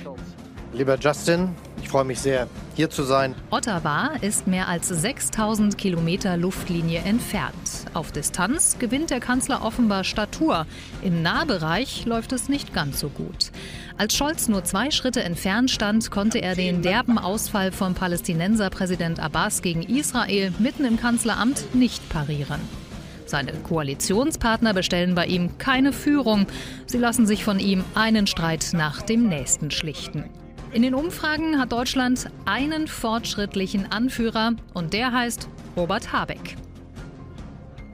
Lieber Justin, ich freue mich sehr, hier zu sein. Ottawa ist mehr als 6000 Kilometer Luftlinie entfernt. Auf Distanz gewinnt der Kanzler offenbar Statur. Im Nahbereich läuft es nicht ganz so gut. Als Scholz nur zwei Schritte entfernt stand, konnte er den derben Ausfall vom Palästinenserpräsident Abbas gegen Israel mitten im Kanzleramt nicht parieren. Seine Koalitionspartner bestellen bei ihm keine Führung. Sie lassen sich von ihm einen Streit nach dem nächsten schlichten. In den Umfragen hat Deutschland einen fortschrittlichen Anführer und der heißt Robert Habeck.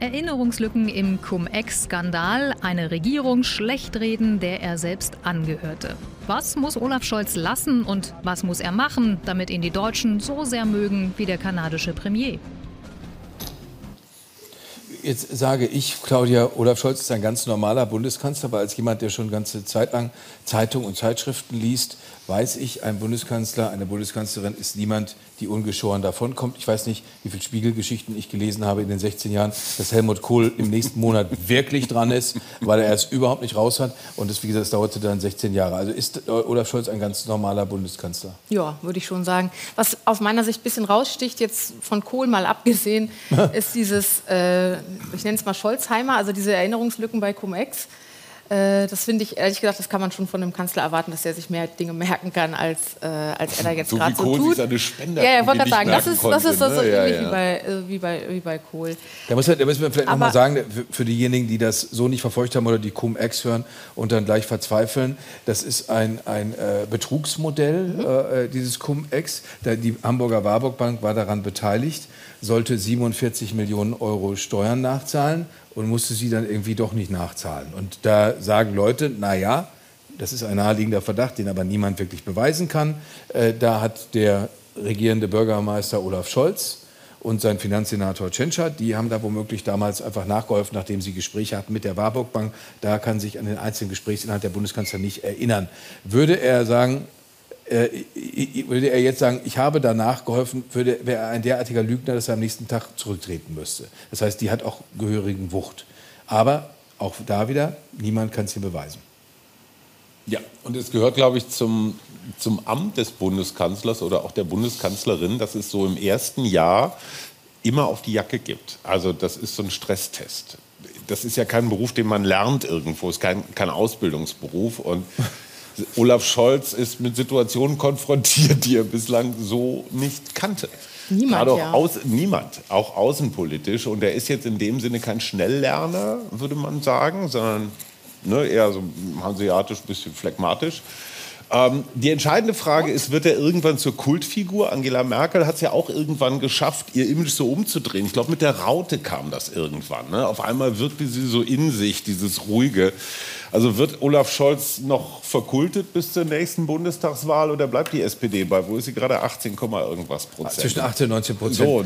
Erinnerungslücken im Cum-Ex-Skandal, eine Regierung schlechtreden, der er selbst angehörte. Was muss Olaf Scholz lassen und was muss er machen, damit ihn die Deutschen so sehr mögen wie der kanadische Premier? Jetzt sage ich, Claudia, Olaf Scholz ist ein ganz normaler Bundeskanzler, aber als jemand, der schon ganze Zeit lang Zeitungen und Zeitschriften liest, weiß ich, ein Bundeskanzler, eine Bundeskanzlerin ist niemand, die ungeschoren davonkommt. Ich weiß nicht, wie viele Spiegelgeschichten ich gelesen habe in den 16 Jahren, dass Helmut Kohl im nächsten Monat <laughs> wirklich dran ist, weil er es überhaupt nicht raus hat. Und das, wie gesagt, das dauerte dann 16 Jahre. Also ist Olaf Scholz ein ganz normaler Bundeskanzler? Ja, würde ich schon sagen. Was aus meiner Sicht ein bisschen raussticht, jetzt von Kohl mal abgesehen, <laughs> ist dieses, äh, ich nenne es mal Scholzheimer, also diese Erinnerungslücken bei Cum-Ex. Äh, das finde ich, ehrlich gesagt, das kann man schon von einem Kanzler erwarten, dass er sich mehr Dinge merken kann, als, äh, als er da jetzt so gerade so tut. Seine Spender ja, ja, wollte gerade sagen, das ist, das ist das ne? ja, ähnlich ja. Wie, bei, äh, wie, bei, wie bei Kohl. Da, muss man, da müssen wir vielleicht nochmal sagen, für, für, diejenigen, die das so nicht verfolgt haben oder die Cum-Ex hören und dann gleich verzweifeln, das ist ein, ein äh, Betrugsmodell, mhm. Äh, dieses Cum-Ex. Die Hamburger Warburg Bank war daran beteiligt, sollte 47 Millionen Euro Steuern nachzahlen und musste sie dann irgendwie doch nicht nachzahlen. Und da sagen Leute, na ja, das ist ein naheliegender Verdacht, den aber niemand wirklich beweisen kann. Äh, da hat der regierende Bürgermeister Olaf Scholz und sein Finanzsenator Tschentscher, die haben da womöglich damals einfach nachgeholfen, nachdem sie Gespräche hatten mit der Warburg Bank. Da kann sich an den einzelnen Gesprächsinhalt der Bundeskanzler nicht erinnern. Würde er sagen, würde er jetzt sagen, ich habe danach geholfen, würde, wäre er ein derartiger Lügner, dass er am nächsten Tag zurücktreten müsste. Das heißt, die hat auch gehörigen Wucht. Aber auch da wieder, niemand kann es hier beweisen. Ja, und es gehört, glaube ich, zum, zum Amt des Bundeskanzlers oder auch der Bundeskanzlerin, dass es so im ersten Jahr immer auf die Jacke gibt. Also das ist so ein Stresstest. Das ist ja kein Beruf, den man lernt irgendwo, es ist kein, kein Ausbildungsberuf. Und Olaf Scholz ist mit Situationen konfrontiert, die er bislang so nicht kannte. Niemand, auch ja. aus, niemand, auch außenpolitisch. Und er ist jetzt in dem Sinne kein Schnelllerner, würde man sagen, sondern ne, eher so hanseatisch, bisschen phlegmatisch. Ähm, die entscheidende Frage ist, wird er irgendwann zur Kultfigur? Angela Merkel hat es ja auch irgendwann geschafft, ihr Image so umzudrehen. Ich glaube, mit der Raute kam das irgendwann. Ne? Auf einmal wirkte sie so in sich, dieses Ruhige. Also wird Olaf Scholz noch verkultet bis zur nächsten Bundestagswahl oder bleibt die SPD bei? Wo ist sie gerade? 18, irgendwas Prozent. Zwischen 18 und 19 Prozent. So.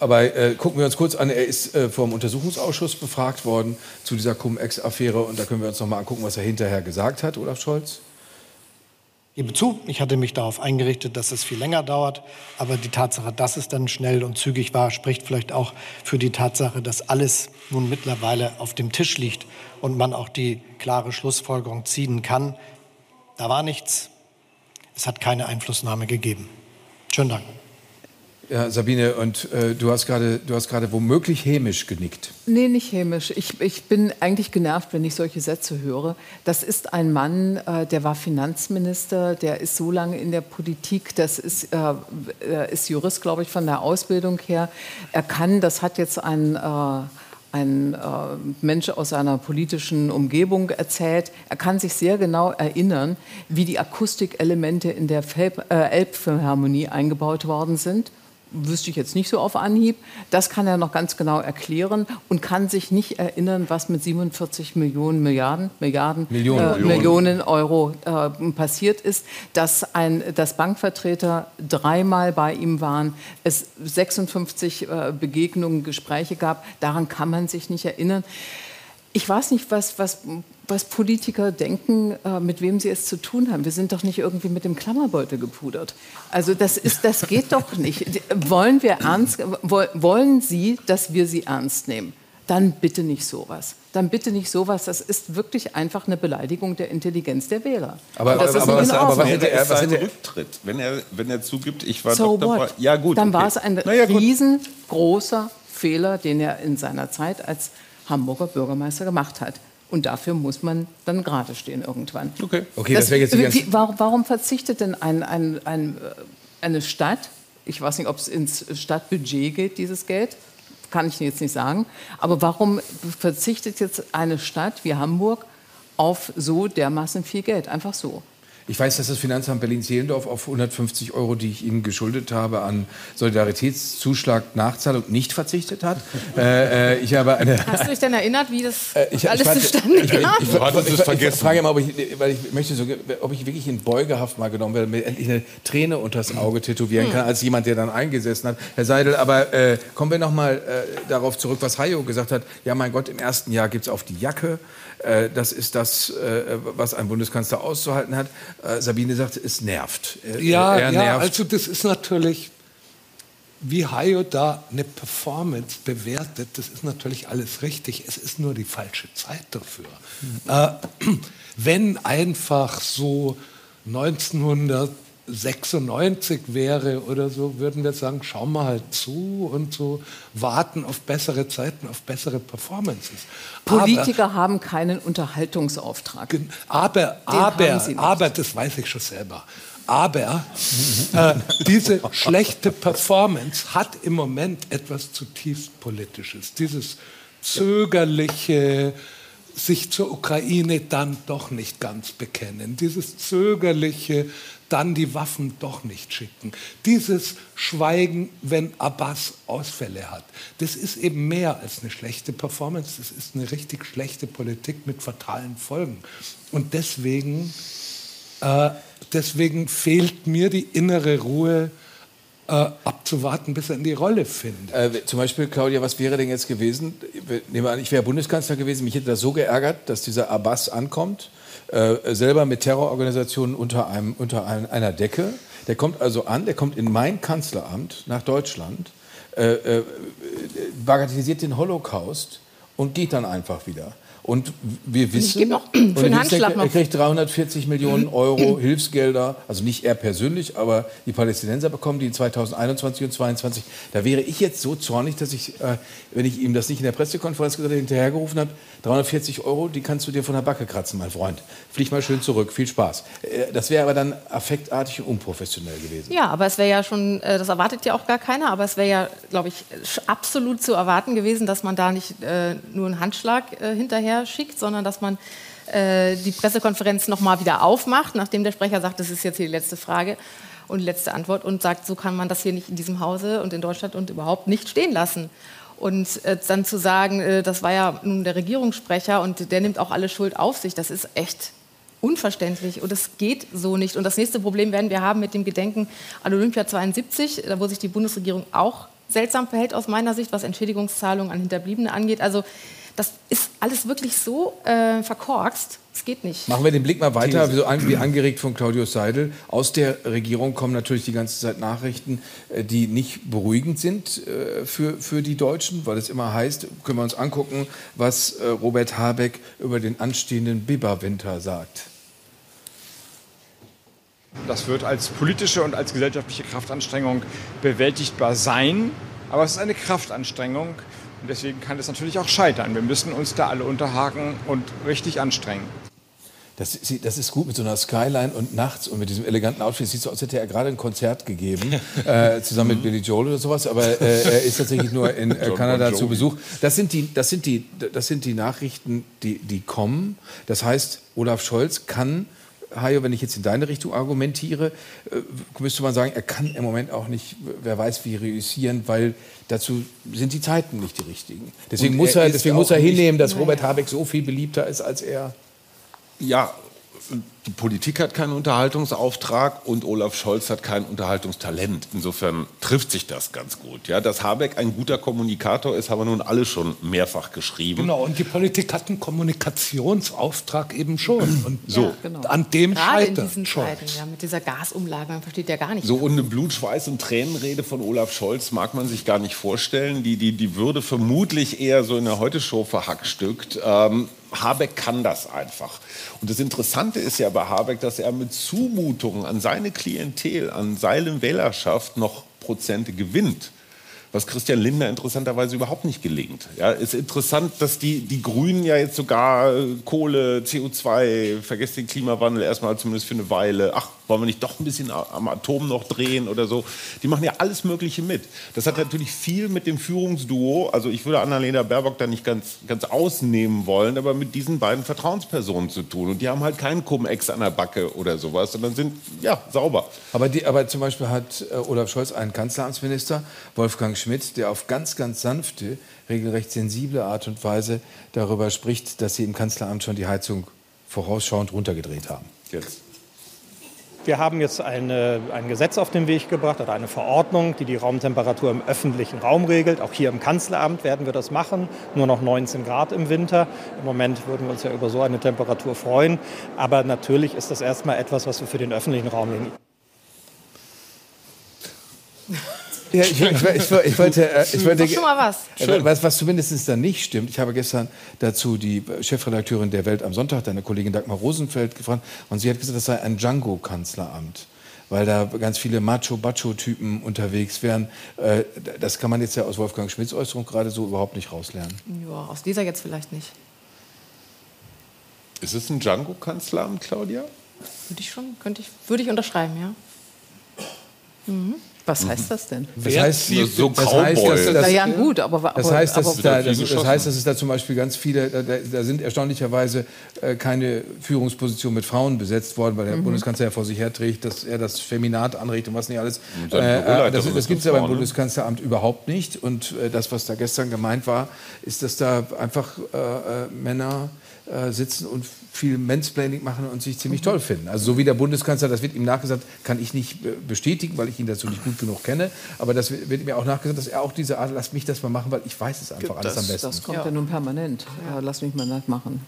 Aber äh, gucken wir uns kurz an. Er ist äh, vom Untersuchungsausschuss befragt worden zu dieser Cum-Ex-Affäre. Und da können wir uns noch mal angucken, was er hinterher gesagt hat, Olaf Scholz gebe zu, ich hatte mich darauf eingerichtet, dass es viel länger dauert. Aber die Tatsache, dass es dann schnell und zügig war, spricht vielleicht auch für die Tatsache, dass alles nun mittlerweile auf dem Tisch liegt und man auch die klare Schlussfolgerung ziehen kann. Da war nichts. Es hat keine Einflussnahme gegeben. Schönen Dank. Ja, Sabine, und äh, du hast gerade, womöglich hämisch genickt. Nee, nicht hämisch. Ich, ich bin eigentlich genervt, wenn ich solche Sätze höre. Das ist ein Mann, äh, der war Finanzminister, der ist so lange in der Politik, das ist, äh, ist Jurist, glaube ich, von der Ausbildung her. Er kann, das hat jetzt ein äh, ein äh, Mensch aus seiner politischen Umgebung erzählt. Er kann sich sehr genau erinnern, wie die Akustikelemente in der Elbphilharmonie eingebaut worden sind wüsste ich jetzt nicht so auf Anhieb. Das kann er noch ganz genau erklären und kann sich nicht erinnern, was mit 47 Millionen Milliarden, Milliarden Millionen, äh, Millionen Euro äh, passiert ist, dass, ein, dass Bankvertreter dreimal bei ihm waren, es 56 äh, Begegnungen, Gespräche gab. Daran kann man sich nicht erinnern. Ich weiß nicht, was, was, was Politiker denken, äh, mit wem sie es zu tun haben. Wir sind doch nicht irgendwie mit dem Klammerbeutel gepudert. Also das, ist, das geht doch nicht. Wollen, wir ernst, wollen Sie, dass wir Sie ernst nehmen? Dann bitte nicht sowas. Dann bitte nicht sowas. Das ist wirklich einfach eine Beleidigung der Intelligenz der Wähler. Aber, das aber, ist aber, was, aber was hätte er, was hätte Rücktritt, wenn er, wenn er zugibt, ich war so Dr. Ja gut. Dann okay. war es ein naja, riesengroßer Fehler, den er in seiner Zeit als Hamburger Bürgermeister gemacht hat. Und dafür muss man dann gerade stehen irgendwann. Okay, okay das, das jetzt wie, warum, warum, verzichtet denn ein, ein, ein, äh, eine Stadt, ich weiß nicht, ob es ins Stadtbudget geht, dieses Geld, kann ich jetzt nicht sagen, aber warum verzichtet jetzt eine Stadt wie Hamburg auf so dermaßen viel Geld? Einfach so. Ich weiß, dass das Finanzamt Berlin-Zehlendorf auf 150 Euro, die ich Ihnen geschuldet habe, an Solidaritätszuschlag Nachzahlung nicht verzichtet hat. <laughs> äh, äh, ich habe eine Hast du dich denn erinnert, wie das äh, ich, alles ich zustande kam? Ich, ich, ich, ich, ich, ich frage mal, ob ich, weil ich möchte so, ob ich wirklich in Beugehaft mal genommen werde, mir endlich eine Träne unter das Auge tätowieren kann, als jemand, der dann eingesessen hat. Herr Seidel, aber äh, kommen wir noch mal äh, darauf zurück, was Hayo gesagt hat. Ja, mein Gott, im ersten Jahr gibt es auf die Jacke. Äh, das ist das, was ein Bundeskanzler auszuhalten hat. Äh, Sabine sagt, es nervt. Er, ja, er nervt. ja, also das ist natürlich, wie Hayo da eine Performance bewertet, das ist natürlich alles richtig. Es ist nur die falsche Zeit dafür. Mhm. Äh, <clears throat> wenn einfach so 1900 96 wäre oder so, würden wir sagen, schauen wir halt zu und so warten auf bessere Zeiten, auf bessere Performances. Politiker aber, haben keinen Unterhaltungsauftrag. Aber, aber, aber, das weiß ich schon selber. Aber äh, diese schlechte Performance hat im Moment etwas zutiefst Politisches. Dieses zögerliche, sich zur Ukraine dann doch nicht ganz bekennen. Dieses zögerliche, dann die Waffen doch nicht schicken. Dieses Schweigen, wenn Abbas Ausfälle hat, das ist eben mehr als eine schlechte Performance, das ist eine richtig schlechte Politik mit fatalen Folgen. Und deswegen, äh, deswegen fehlt mir die innere Ruhe, äh, abzuwarten, bis er in die Rolle findet. Äh, zum Beispiel, Claudia, was wäre denn jetzt gewesen? Nehmen wir an, ich wäre Bundeskanzler gewesen, mich hätte das so geärgert, dass dieser Abbas ankommt äh, selber mit Terrororganisationen unter, einem, unter einer Decke. Der kommt also an, der kommt in mein Kanzleramt nach Deutschland, äh, äh, bagatellisiert den Holocaust und geht dann einfach wieder. Und wir wissen, ich für den Handschlag noch. er kriegt 340 Millionen Euro <clears throat> Hilfsgelder, also nicht er persönlich, aber die Palästinenser bekommen die in 2021 und 2022. Da wäre ich jetzt so zornig, dass ich, äh, wenn ich ihm das nicht in der Pressekonferenz gesagt hätte, hinterhergerufen habe, 340 Euro, die kannst du dir von der Backe kratzen, mein Freund. Flieg mal schön zurück, viel Spaß. Äh, das wäre aber dann affektartig und unprofessionell gewesen. Ja, aber es wäre ja schon, äh, das erwartet ja auch gar keiner, aber es wäre ja, glaube ich, absolut zu erwarten gewesen, dass man da nicht äh, nur einen Handschlag äh, hinterher schickt, sondern dass man äh, die Pressekonferenz nochmal wieder aufmacht, nachdem der Sprecher sagt, das ist jetzt hier die letzte Frage und letzte Antwort und sagt, so kann man das hier nicht in diesem Hause und in Deutschland und überhaupt nicht stehen lassen. Und äh, dann zu sagen, äh, das war ja nun der Regierungssprecher und der nimmt auch alle Schuld auf sich, das ist echt unverständlich und es geht so nicht. Und das nächste Problem werden wir haben mit dem Gedenken an Olympia 72, da wo sich die Bundesregierung auch seltsam verhält aus meiner Sicht, was Entschädigungszahlungen an Hinterbliebene angeht. Also das ist alles wirklich so äh, verkorkst. Es geht nicht. Machen wir den Blick mal weiter, wie, so an, wie angeregt von Claudius Seidel. Aus der Regierung kommen natürlich die ganze Zeit Nachrichten, äh, die nicht beruhigend sind äh, für, für die Deutschen, weil es immer heißt, können wir uns angucken, was äh, Robert Habeck über den anstehenden Biberwinter sagt. Das wird als politische und als gesellschaftliche Kraftanstrengung bewältigbar sein. Aber es ist eine Kraftanstrengung, und deswegen kann es natürlich auch scheitern. Wir müssen uns da alle unterhaken und richtig anstrengen. Das, das, ist gut mit so einer Skyline und nachts und mit diesem eleganten Outfit. Sieht so aus, als hätte er gerade ein Konzert gegeben, <laughs> äh, zusammen mit Billy Joel oder sowas. Aber äh, er ist tatsächlich nur in äh, Kanada zu Besuch. Das sind, die, das, sind die, das sind die Nachrichten, die, die kommen. Das heißt, Olaf Scholz kann Hajo, wenn ich jetzt in deine Richtung argumentiere, äh, müsste man sagen, er kann im Moment auch nicht, wer weiß wie, reüssieren, weil dazu sind die Zeiten nicht die richtigen. Deswegen, muss er, deswegen muss er hinnehmen, dass Robert Habeck so viel beliebter ist als er. Ja, die Politik hat keinen Unterhaltungsauftrag und Olaf Scholz hat kein Unterhaltungstalent. Insofern trifft sich das ganz gut. Ja, dass Habeck ein guter Kommunikator ist, haben wir nun alle schon mehrfach geschrieben. Genau, und die Politik hat einen Kommunikationsauftrag eben schon. <clears throat> Und so, ja, genau. an dem Gerade scheitert in diesen Zeiten, ja, mit dieser Gasumlage, man versteht ja gar nicht. So, und eine Blut, Schweiß und Tränenrede von Olaf Scholz mag man sich gar nicht vorstellen. Die, die, die würde vermutlich eher so in der Heute-Show verhackstückt. Ähm, Habeck kann das einfach. Und das Interessante ist ja bei Habeck, dass er mit Zumutungen an seine Klientel, an seine Wählerschaft noch Prozente gewinnt was Christian Lindner interessanterweise überhaupt nicht gelingt. Ja, ist interessant, dass die, die Grünen ja jetzt sogar äh, Kohle, CO2, vergesst den Klimawandel erstmal zumindest für eine Weile, ach, wollen wir nicht doch ein bisschen am Atom noch drehen oder so. Die machen ja alles Mögliche mit. Das hat natürlich viel mit dem Führungsduo, also ich würde Annalena Baerbock da nicht ganz, ganz ausnehmen wollen, aber mit diesen beiden Vertrauenspersonen zu tun. Und die haben halt keinen Cum-Ex an der Backe oder sowas, sondern sind, ja, sauber. Aber, die, aber zum Beispiel hat äh, Olaf Scholz einen Kanzleramtsminister, Wolfgang Schmidt, der auf ganz, ganz sanfte, regelrecht sensible Art und Weise darüber spricht, dass sie im Kanzleramt schon die Heizung vorausschauend runtergedreht haben. Jetzt. Wir haben jetzt eine, ein Gesetz auf den Weg gebracht oder eine Verordnung, die die Raumtemperatur im öffentlichen Raum regelt. Auch hier im Kanzleramt werden wir das machen. Nur noch 19 Grad im Winter. Im Moment würden wir uns ja über so eine Temperatur freuen. Aber natürlich ist das erstmal etwas, was wir für den öffentlichen Raum nehmen. Ja, ich, ich, ich, ich, wollte, äh, ich wollte schon mal was. Äh, was, was zumindest dann nicht stimmt. Ich habe gestern dazu die Chefredakteurin der Welt am Sonntag, deine Kollegin Dagmar Rosenfeld, gefragt und sie hat gesagt, das sei ein Django-Kanzleramt weil da ganz viele Macho-Bacho-Typen unterwegs wären. Äh, das kann man jetzt ja aus Wolfgang Schmidts Äußerung gerade so überhaupt nicht rauslernen. Ja, aus dieser jetzt vielleicht nicht. Ist es ein Django-Kanzleramt, Claudia? Würde ich schon, könnte ich, würde ich unterschreiben, ja. Mhm. Was heißt das denn? Das heißt, so das heißt, dass, das, das, ja, gut, aber, das heißt, dass aber, es da, das, das, heißt, dass es da zum Beispiel ganz viele, da, da sind erstaunlicherweise äh, keine Führungspositionen mit Frauen besetzt worden, weil der mhm. Bundeskanzler ja vor sich herträgt, dass er das Feminat anrichtet und was nicht alles. Äh, äh, das das gibt es ja beim Bundeskanzleramt überhaupt nicht. Und äh, das, was da gestern gemeint war, ist, dass da einfach äh, äh, Männer sitzen und viel Mansplaining machen und sich ziemlich mhm. toll finden. Also so wie der Bundeskanzler, das wird ihm nachgesagt, kann ich nicht bestätigen, weil ich ihn dazu nicht gut genug kenne. Aber das wird mir auch nachgesagt, dass er auch diese Art, lass mich das mal machen, weil ich weiß es einfach das, alles am besten. Das kommt ja, ja nun permanent. Ja, lass mich mal nachmachen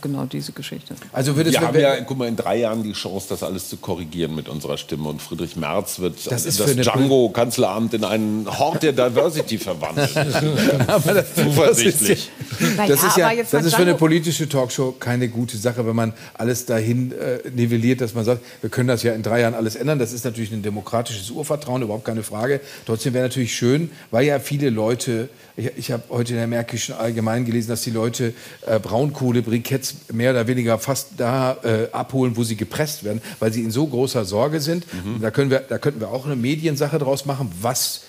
genau diese Geschichte. Also würde wir haben ja, guck mal, in drei Jahren die Chance, das alles zu korrigieren mit unserer Stimme. Und Friedrich Merz wird das, das Django-Kanzleramt in einen Hort der Diversity verwandeln. <laughs> aber das, Zuversichtlich. Das ist ja, das ist, ja, das ist für eine politische Talkshow keine gute Sache, wenn man alles dahin äh, nivelliert, dass man sagt, wir können das ja in drei Jahren alles ändern. Das ist natürlich ein demokratisches Urvertrauen, überhaupt keine Frage. Trotzdem wäre natürlich schön, weil ja viele Leute, ich, ich habe heute in der Märkischen Allgemein gelesen, dass die Leute äh, Braunkohlebriketts mehr oder weniger fast da äh, abholen, wo sie gepresst werden, weil sie in so großer Sorge sind. Mhm. Da, können wir, da könnten wir auch eine Mediensache draus machen, was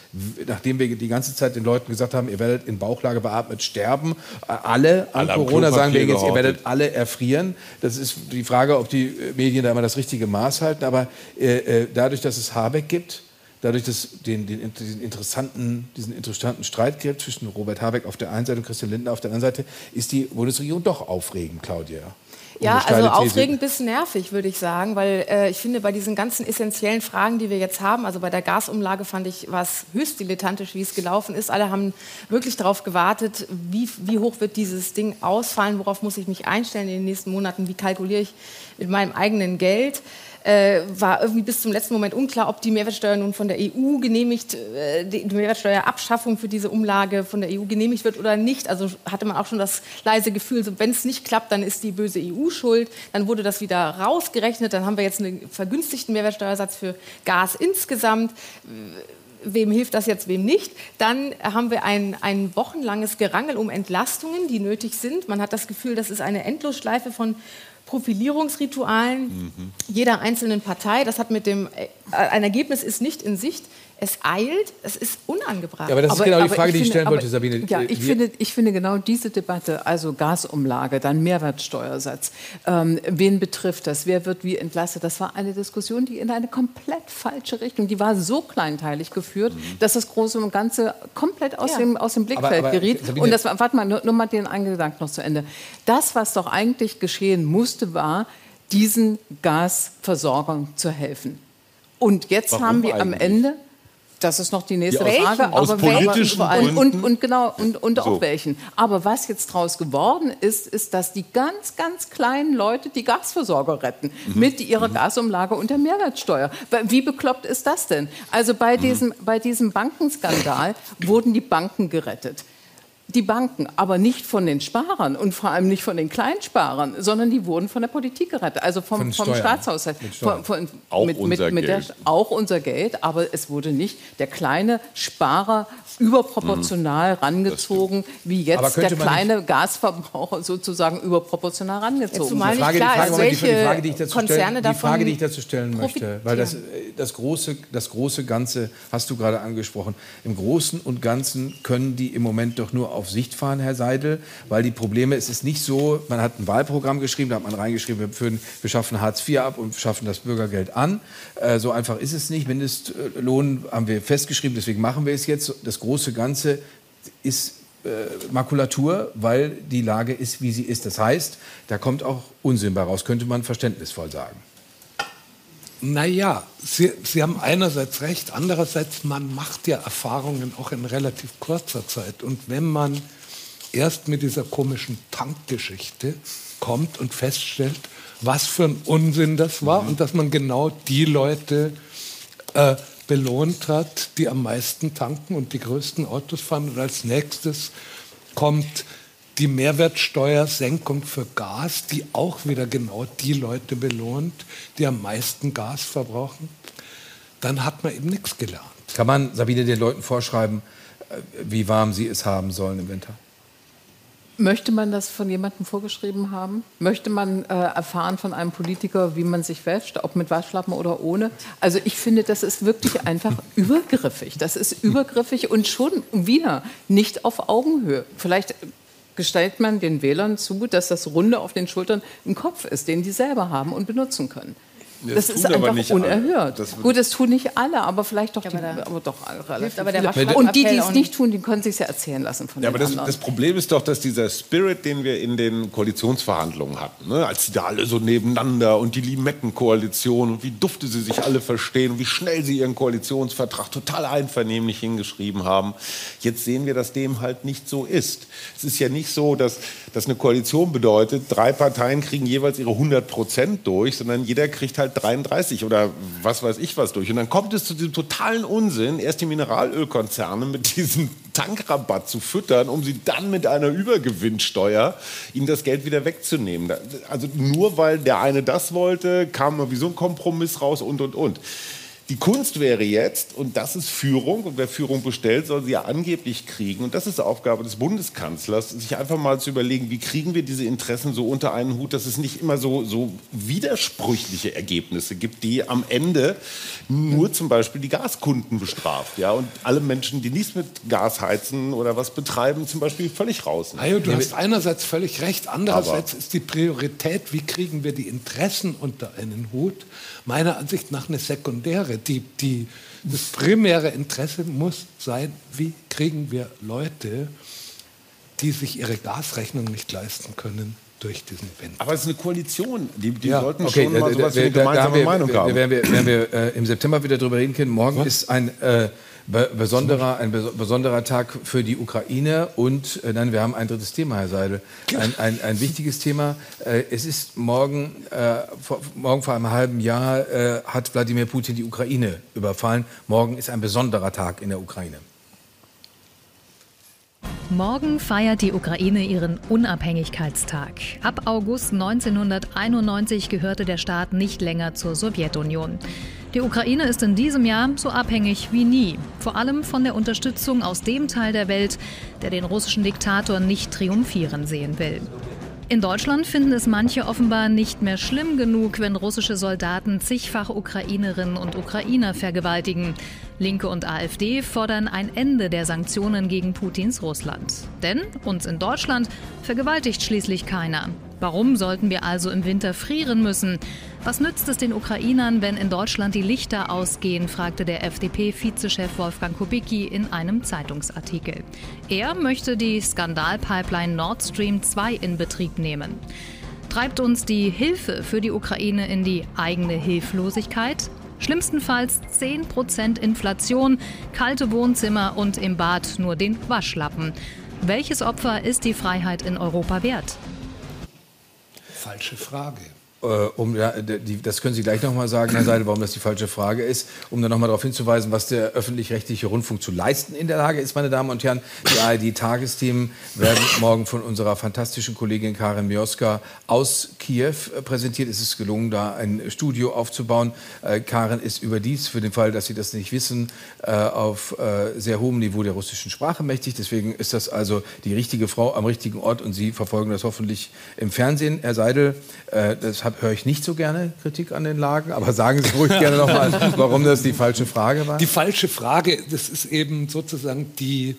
nachdem wir die ganze Zeit den Leuten gesagt haben, ihr werdet in Bauchlage beatmet sterben, äh, alle an alle Corona sagen wir jetzt, ihr werdet alle erfrieren. Das ist die Frage, ob die Medien da immer das richtige Maß halten. Aber äh, äh dadurch, dass es Habeck gibt, dadurch, dass den, den, diesen, interessanten, diesen interessanten Streit gibt zwischen Robert Habeck auf der einen Seite und Christian Lindner auf der anderen Seite, ist die Bundesregierung doch aufregend, Claudia. Ja, also aufregend bis nervig, würde ich sagen, weil äh, ich finde, bei diesen ganzen essentiellen Fragen, die wir jetzt haben, also bei der Gasumlage fand ich, war es höchst dilettantisch, wie es gelaufen ist. Alle haben wirklich darauf gewartet, wie, wie hoch wird dieses Ding ausfallen, worauf muss ich mich einstellen in den nächsten Monaten, wie kalkuliere ich mit meinem eigenen Geld äh, war irgendwie bis zum letzten Moment unklar, ob die Mehrwertsteuer nun von der EU genehmigt, äh, die Mehrwertsteuerabschaffung für diese Umlage von der EU genehmigt wird oder nicht. Also hatte man auch schon das leise Gefühl, so, wenn es nicht klappt, dann ist die böse EU schuld. Dann wurde das wieder rausgerechnet. Dann haben wir jetzt einen vergünstigten Mehrwertsteuersatz für Gas insgesamt wem hilft das jetzt, wem nicht. Dann haben wir ein, ein wochenlanges Gerangel um Entlastungen, die nötig sind. Man hat das Gefühl, das ist eine Endlosschleife von Profilierungsritualen mhm. jeder einzelnen Partei. Das hat mit dem, äh, ein Ergebnis ist nicht in Sicht es eilt, es ist unangebracht. Ja, aber das ist aber, genau die Frage, die ich stellen aber, wollte, Sabine. Ja, ich finde, ich finde genau diese Debatte, also Gasumlage, dann Mehrwertsteuersatz, ähm, wen betrifft das, wer wird wie entlastet, das war eine Diskussion, die in eine komplett falsche Richtung, die war so kleinteilig geführt, mhm. dass das Große und Ganze komplett aus, ja. dem, aus dem Blickfeld aber, aber, geriet. Sabine, und das war, warte mal, nur, nur mal den einen Gedanken noch zu Ende. Das, was doch eigentlich geschehen musste, war, diesen Gasversorgern zu helfen. Und jetzt Warum haben wir eigentlich? am Ende das ist noch die nächste ja, Frage. Aus aber politischen welchen, und, und, und, genau und, und so. auch welchen. Aber was jetzt daraus geworden ist, ist, dass die ganz, ganz kleinen Leute die Gasversorger retten mhm. mit ihrer mhm. Gasumlage und der Mehrwertsteuer. Wie bekloppt ist das denn? Also bei mhm. diesem, bei diesem Bankenskandal <clears throat> wurden die Banken gerettet die Banken, aber nicht von den Sparern und vor allem nicht von den Kleinsparern, sondern die wurden von der Politik gerettet, also vom, vom Staatshaushalt. Mit von, von, auch mit, unser mit, Geld. Der, auch unser Geld, aber es wurde nicht der kleine Sparer überproportional mhm. rangezogen, wie jetzt der kleine Gasverbraucher sozusagen überproportional rangezogen. Jetzt zumal nicht klar ist, welche die Frage, die ich dazu Konzerne stellen, die Frage, die ich dazu stellen möchte, weil das, das, große, das große Ganze hast du gerade angesprochen. Im Großen und Ganzen können die im Moment doch nur auf Sicht fahren, Herr Seidel, weil die Probleme, es ist nicht so, man hat ein Wahlprogramm geschrieben, da hat man reingeschrieben, wir, führen, wir schaffen Hartz IV ab und schaffen das Bürgergeld an. Äh, so einfach ist es nicht. Mindestlohn haben wir festgeschrieben, deswegen machen wir es jetzt. Das große Ganze ist äh, Makulatur, weil die Lage ist, wie sie ist. Das heißt, da kommt auch Unsinn bei raus, könnte man verständnisvoll sagen. Naja, Sie, Sie haben einerseits recht, andererseits, man macht ja Erfahrungen auch in relativ kurzer Zeit. Und wenn man erst mit dieser komischen Tankgeschichte kommt und feststellt, was für ein Unsinn das war mhm. und dass man genau die Leute äh, belohnt hat, die am meisten tanken und die größten Autos fahren. Und als nächstes kommt die Mehrwertsteuersenkung für Gas, die auch wieder genau die Leute belohnt, die am meisten Gas verbrauchen. Dann hat man eben nichts gelernt. Kann man, Sabine, den Leuten vorschreiben, äh, wie warm sie es haben sollen im Winter? Möchte man das von jemandem vorgeschrieben haben? Möchte man äh, erfahren von einem Politiker, wie man sich wäscht, ob mit Waschlappen oder ohne? Also ich finde, das ist wirklich einfach <laughs> übergriffig. Das ist übergriffig und schon wieder nicht auf Augenhöhe. Vielleicht gestellt man den Wählern zu, dass das Runde auf den Schultern ein Kopf ist, den die selber haben und benutzen können. Das, das ist einfach unerhört. Das Gut, das tun nicht alle, aber vielleicht doch, ja, aber die, aber doch relativ aber viele. Und die, die es nicht tun, die können sich ja erzählen lassen von ja, den aber das, das, Problem ist doch, dass dieser Spirit, den wir in den Koalitionsverhandlungen hatten, ne, als die da alle so nebeneinander und die Limettenkoalition und wie dufte sie sich alle verstehen und wie schnell sie ihren Koalitionsvertrag total einvernehmlich hingeschrieben haben. Jetzt sehen wir, dass dem halt nicht so ist. Es ist ja nicht so, dass, dass eine Koalition bedeutet, drei Parteien kriegen jeweils ihre 100 Prozent durch, sondern jeder kriegt halt halt 33 oder was weiß ich was durch. Und dann kommt es zu diesem totalen Unsinn, erst die Mineralölkonzerne mit <laughs> diesem Tankrabatt zu füttern, um sie dann mit einer Übergewinnsteuer ihnen das Geld wieder wegzunehmen. Also nur weil der eine das wollte, kam wie so ein Kompromiss raus und und und. Die Kunst wäre jetzt, und das ist Führung, und wer Führung bestellt, soll sie ja angeblich kriegen, und das ist Aufgabe des Bundeskanzlers, sich einfach mal zu überlegen, wie kriegen wir diese Interessen so unter einen Hut, dass es nicht immer so, so widersprüchliche Ergebnisse gibt, die am Ende nur zum Beispiel die Gaskunden bestraft. Ja? Und alle Menschen, die nichts mit Gas heizen oder was betreiben, zum Beispiel völlig raus. Ne? du hast einerseits völlig recht, andererseits ist die Priorität, wie kriegen wir die Interessen unter einen Hut, meiner Ansicht nach eine sekundäre. Die, die, das primäre Interesse muss sein, wie kriegen wir Leute, die sich ihre Gasrechnung nicht leisten können, durch diesen Wind. Aber es ist eine Koalition. Die, die ja. sollten okay, schon mal sowas wie eine gemeinsame wir, Meinung haben. Werden wir, werden wir äh, im September wieder darüber reden können. Morgen Was? ist ein äh, besonderer, ein besonderer Tag für die Ukraine und äh, nein, wir haben ein drittes Thema, Herr Seidel. Ein, ein, ein wichtiges Thema. Äh, es ist morgen, äh, vor, morgen vor einem halben Jahr äh, hat Wladimir Putin die Ukraine überfallen. Morgen ist ein besonderer Tag in der Ukraine. Morgen feiert die Ukraine ihren Unabhängigkeitstag. Ab August 1991 gehörte der Staat nicht länger zur Sowjetunion. Die Ukraine ist in diesem Jahr so abhängig wie nie, vor allem von der Unterstützung aus dem Teil der Welt, der den russischen Diktator nicht triumphieren sehen will. In Deutschland finden es manche offenbar nicht mehr schlimm genug, wenn russische Soldaten zigfach Ukrainerinnen und Ukrainer vergewaltigen. Linke und AfD fordern ein Ende der Sanktionen gegen Putins Russland. Denn uns in Deutschland vergewaltigt schließlich keiner. Warum sollten wir also im Winter frieren müssen? Was nützt es den Ukrainern, wenn in Deutschland die Lichter ausgehen, fragte der FDP-Vizechef Wolfgang Kubicki in einem Zeitungsartikel. Er möchte die Skandalpipeline Nord Stream 2 in Betrieb nehmen. Treibt uns die Hilfe für die Ukraine in die eigene Hilflosigkeit? Schlimmstenfalls 10% Inflation, kalte Wohnzimmer und im Bad nur den Waschlappen. Welches Opfer ist die Freiheit in Europa wert? Falsche Frage. Äh, um, ja, die, das können Sie gleich nochmal sagen, Herr Seidel, warum das die falsche Frage ist, um dann nochmal darauf hinzuweisen, was der öffentlich-rechtliche Rundfunk zu leisten in der Lage ist, meine Damen und Herren. Die ARD-Tagesthemen werden morgen von unserer fantastischen Kollegin Karin Mioska aus Kiew präsentiert. Es ist gelungen, da ein Studio aufzubauen. Äh, Karin ist überdies, für den Fall, dass Sie das nicht wissen, äh, auf äh, sehr hohem Niveau der russischen Sprache mächtig. Deswegen ist das also die richtige Frau am richtigen Ort und Sie verfolgen das hoffentlich im Fernsehen. Herr Seidel, äh, das höre ich nicht so gerne Kritik an den Lagen, aber sagen Sie ruhig gerne nochmal, <laughs> warum das die falsche Frage war. Die falsche Frage, das ist eben sozusagen die,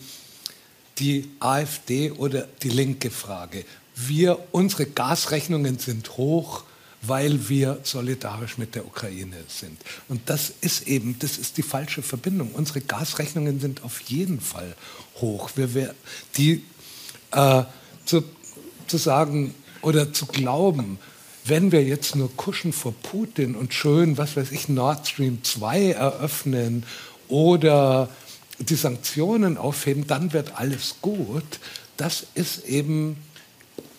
die AfD oder die linke Frage. Wir, unsere Gasrechnungen sind hoch, weil wir solidarisch mit der Ukraine sind. Und das ist eben, das ist die falsche Verbindung. Unsere Gasrechnungen sind auf jeden Fall hoch. Wir, wir, die äh, zu, zu sagen oder zu glauben, wenn wir jetzt nur kuschen vor Putin und schön, was weiß ich, Nord Stream 2 eröffnen oder die Sanktionen aufheben, dann wird alles gut. Das ist eben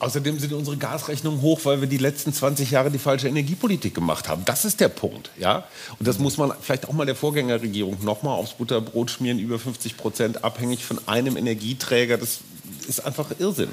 Außerdem sind unsere Gasrechnungen hoch, weil wir die letzten 20 Jahre die falsche Energiepolitik gemacht haben. Das ist der Punkt. Ja? Und das muss man vielleicht auch mal der Vorgängerregierung nochmal aufs Butterbrot schmieren, über 50 Prozent abhängig von einem Energieträger. Das ist einfach Irrsinn.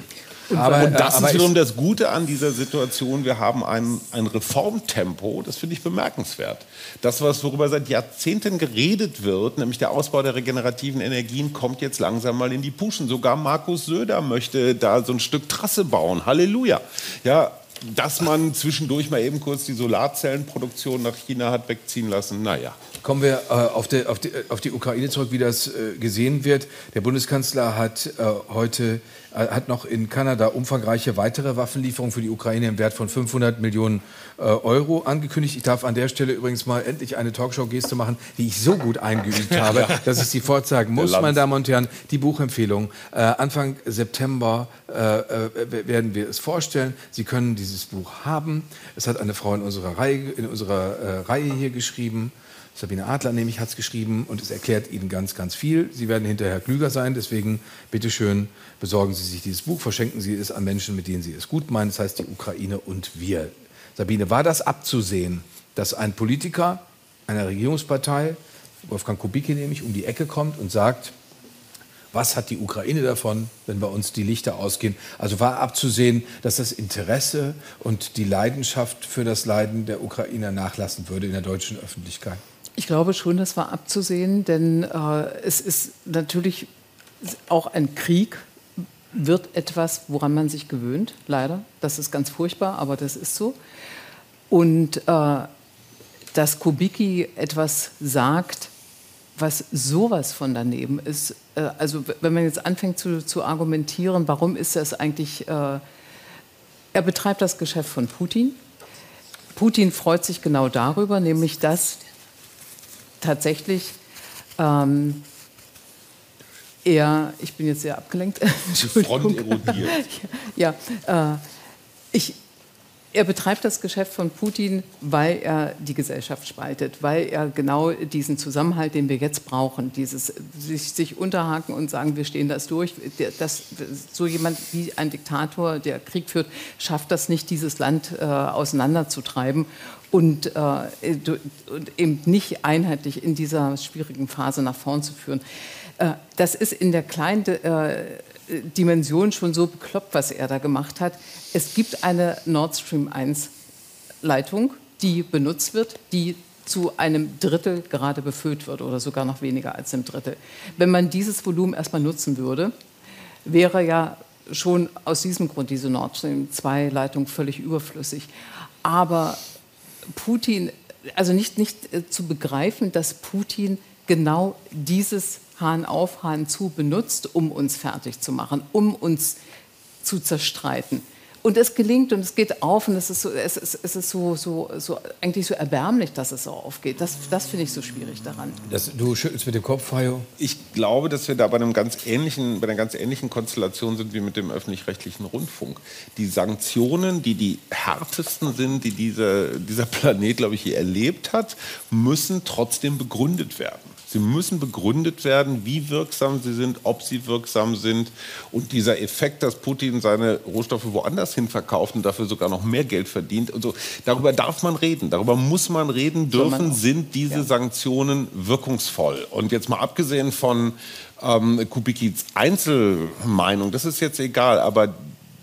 Und, aber, und das aber ist wiederum das Gute an dieser Situation. Wir haben ein, ein Reformtempo, das finde ich bemerkenswert. Das, was worüber seit Jahrzehnten geredet wird, nämlich der Ausbau der regenerativen Energien, kommt jetzt langsam mal in die Puschen. Sogar Markus Söder möchte da so ein Stück Trasse bauen. Halleluja. Ja, dass man zwischendurch mal eben kurz die Solarzellenproduktion nach China hat wegziehen lassen, naja. Kommen wir äh, auf, die, auf, die, auf, die, Ukraine zurück, wie das äh, gesehen wird. Der Bundeskanzler hat äh, heute äh, hat noch in Kanada umfangreiche weitere Waffenlieferungen für die Ukraine im Wert von 500 Millionen äh, Euro angekündigt. Ich darf an der Stelle übrigens mal endlich eine Talkshow-Geste machen, die ich so gut eingeübt <laughs> habe, dass ich sie fortsagen muss, meine Damen und Herren. Die Buchempfehlung. Äh, Anfang September werden wir es vorstellen. Sie können dieses Buch haben. Es hat eine Frau in unserer Reihe, in unserer Reihe hier geschrieben. Sabine Adler nämlich hat es geschrieben und es erklärt Ihnen ganz, ganz viel. Sie werden hinterher klüger sein, deswegen bitte schön besorgen Sie sich dieses Buch, verschenken Sie es an Menschen, mit denen Sie es gut meinen. Das heißt die Ukraine und wir. Sabine, war das abzusehen, dass ein Politiker einer Regierungspartei, Wolfgang Kubicki nämlich, um die Ecke kommt und sagt, was hat die Ukraine davon, wenn bei uns die Lichter ausgehen? Also war abzusehen, dass das Interesse und die Leidenschaft für das Leiden der Ukrainer nachlassen würde in der deutschen Öffentlichkeit. Ich glaube schon, das war abzusehen, denn äh, es ist natürlich auch ein Krieg wird etwas, woran man sich gewöhnt, leider. Das ist ganz furchtbar, aber das ist so. Und äh, dass Kubicki etwas sagt, was sowas von daneben ist, äh, also wenn man jetzt anfängt zu, zu argumentieren, warum ist das eigentlich, äh, er betreibt das Geschäft von Putin. Putin freut sich genau darüber, nämlich dass tatsächlich ähm, er, ich bin jetzt sehr abgelenkt. <laughs> Front erodiert. <laughs> ja, äh, ich, er betreibt das Geschäft von Putin, weil er die Gesellschaft spaltet, weil er genau diesen Zusammenhalt, den wir jetzt brauchen, dieses sich, sich unterhaken und sagen, wir stehen das durch. Das, so jemand wie ein Diktator, der Krieg führt, schafft das nicht, dieses Land äh, auseinanderzutreiben und, äh, und eben nicht einheitlich in dieser schwierigen Phase nach vorn zu führen. Äh, das ist in der kleinen äh, Dimension schon so bekloppt, was er da gemacht hat. Es gibt eine Nord Stream 1 Leitung, die benutzt wird, die zu einem Drittel gerade befüllt wird oder sogar noch weniger als einem Drittel. Wenn man dieses Volumen erstmal nutzen würde, wäre ja schon aus diesem Grund diese Nord Stream 2 Leitung völlig überflüssig. Aber Putin, also nicht, nicht äh, zu begreifen, dass Putin genau dieses Hahn auf, Hahn zu benutzt, um uns fertig zu machen, um uns zu zerstreiten. Und es gelingt und es geht auf und es ist, so, es ist, es ist so, so, so, eigentlich so erbärmlich, dass es so aufgeht. Das, das finde ich so schwierig daran. Das, du schüttelst mit dem Kopf, Hajo. Ich glaube, dass wir da bei, einem ganz ähnlichen, bei einer ganz ähnlichen Konstellation sind wie mit dem öffentlich-rechtlichen Rundfunk. Die Sanktionen, die die härtesten sind, die diese, dieser Planet, glaube ich, je erlebt hat, müssen trotzdem begründet werden. Sie müssen begründet werden, wie wirksam sie sind, ob sie wirksam sind. Und dieser Effekt, dass Putin seine Rohstoffe woanders hin verkauft und dafür sogar noch mehr Geld verdient, also darüber darf man reden, darüber muss man reden dürfen, sind diese ja. Sanktionen wirkungsvoll. Und jetzt mal abgesehen von ähm, Kubikis Einzelmeinung, das ist jetzt egal, aber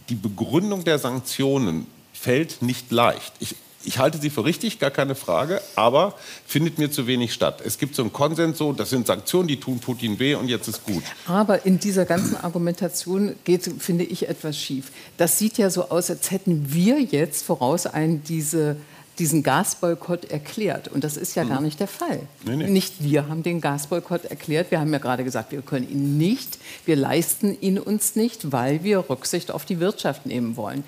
die Begründung der Sanktionen fällt nicht leicht. Ich ich halte sie für richtig, gar keine Frage, aber findet mir zu wenig statt. Es gibt so einen Konsens, so, das sind Sanktionen, die tun Putin weh und jetzt ist gut. Aber in dieser ganzen Argumentation geht, finde ich, etwas schief. Das sieht ja so aus, als hätten wir jetzt vorausein diese diesen Gasboykott erklärt. Und das ist ja mhm. gar nicht der Fall. Nee, nee. Nicht wir haben den Gasboykott erklärt. Wir haben ja gerade gesagt, wir können ihn nicht, wir leisten ihn uns nicht, weil wir Rücksicht auf die Wirtschaft nehmen wollen.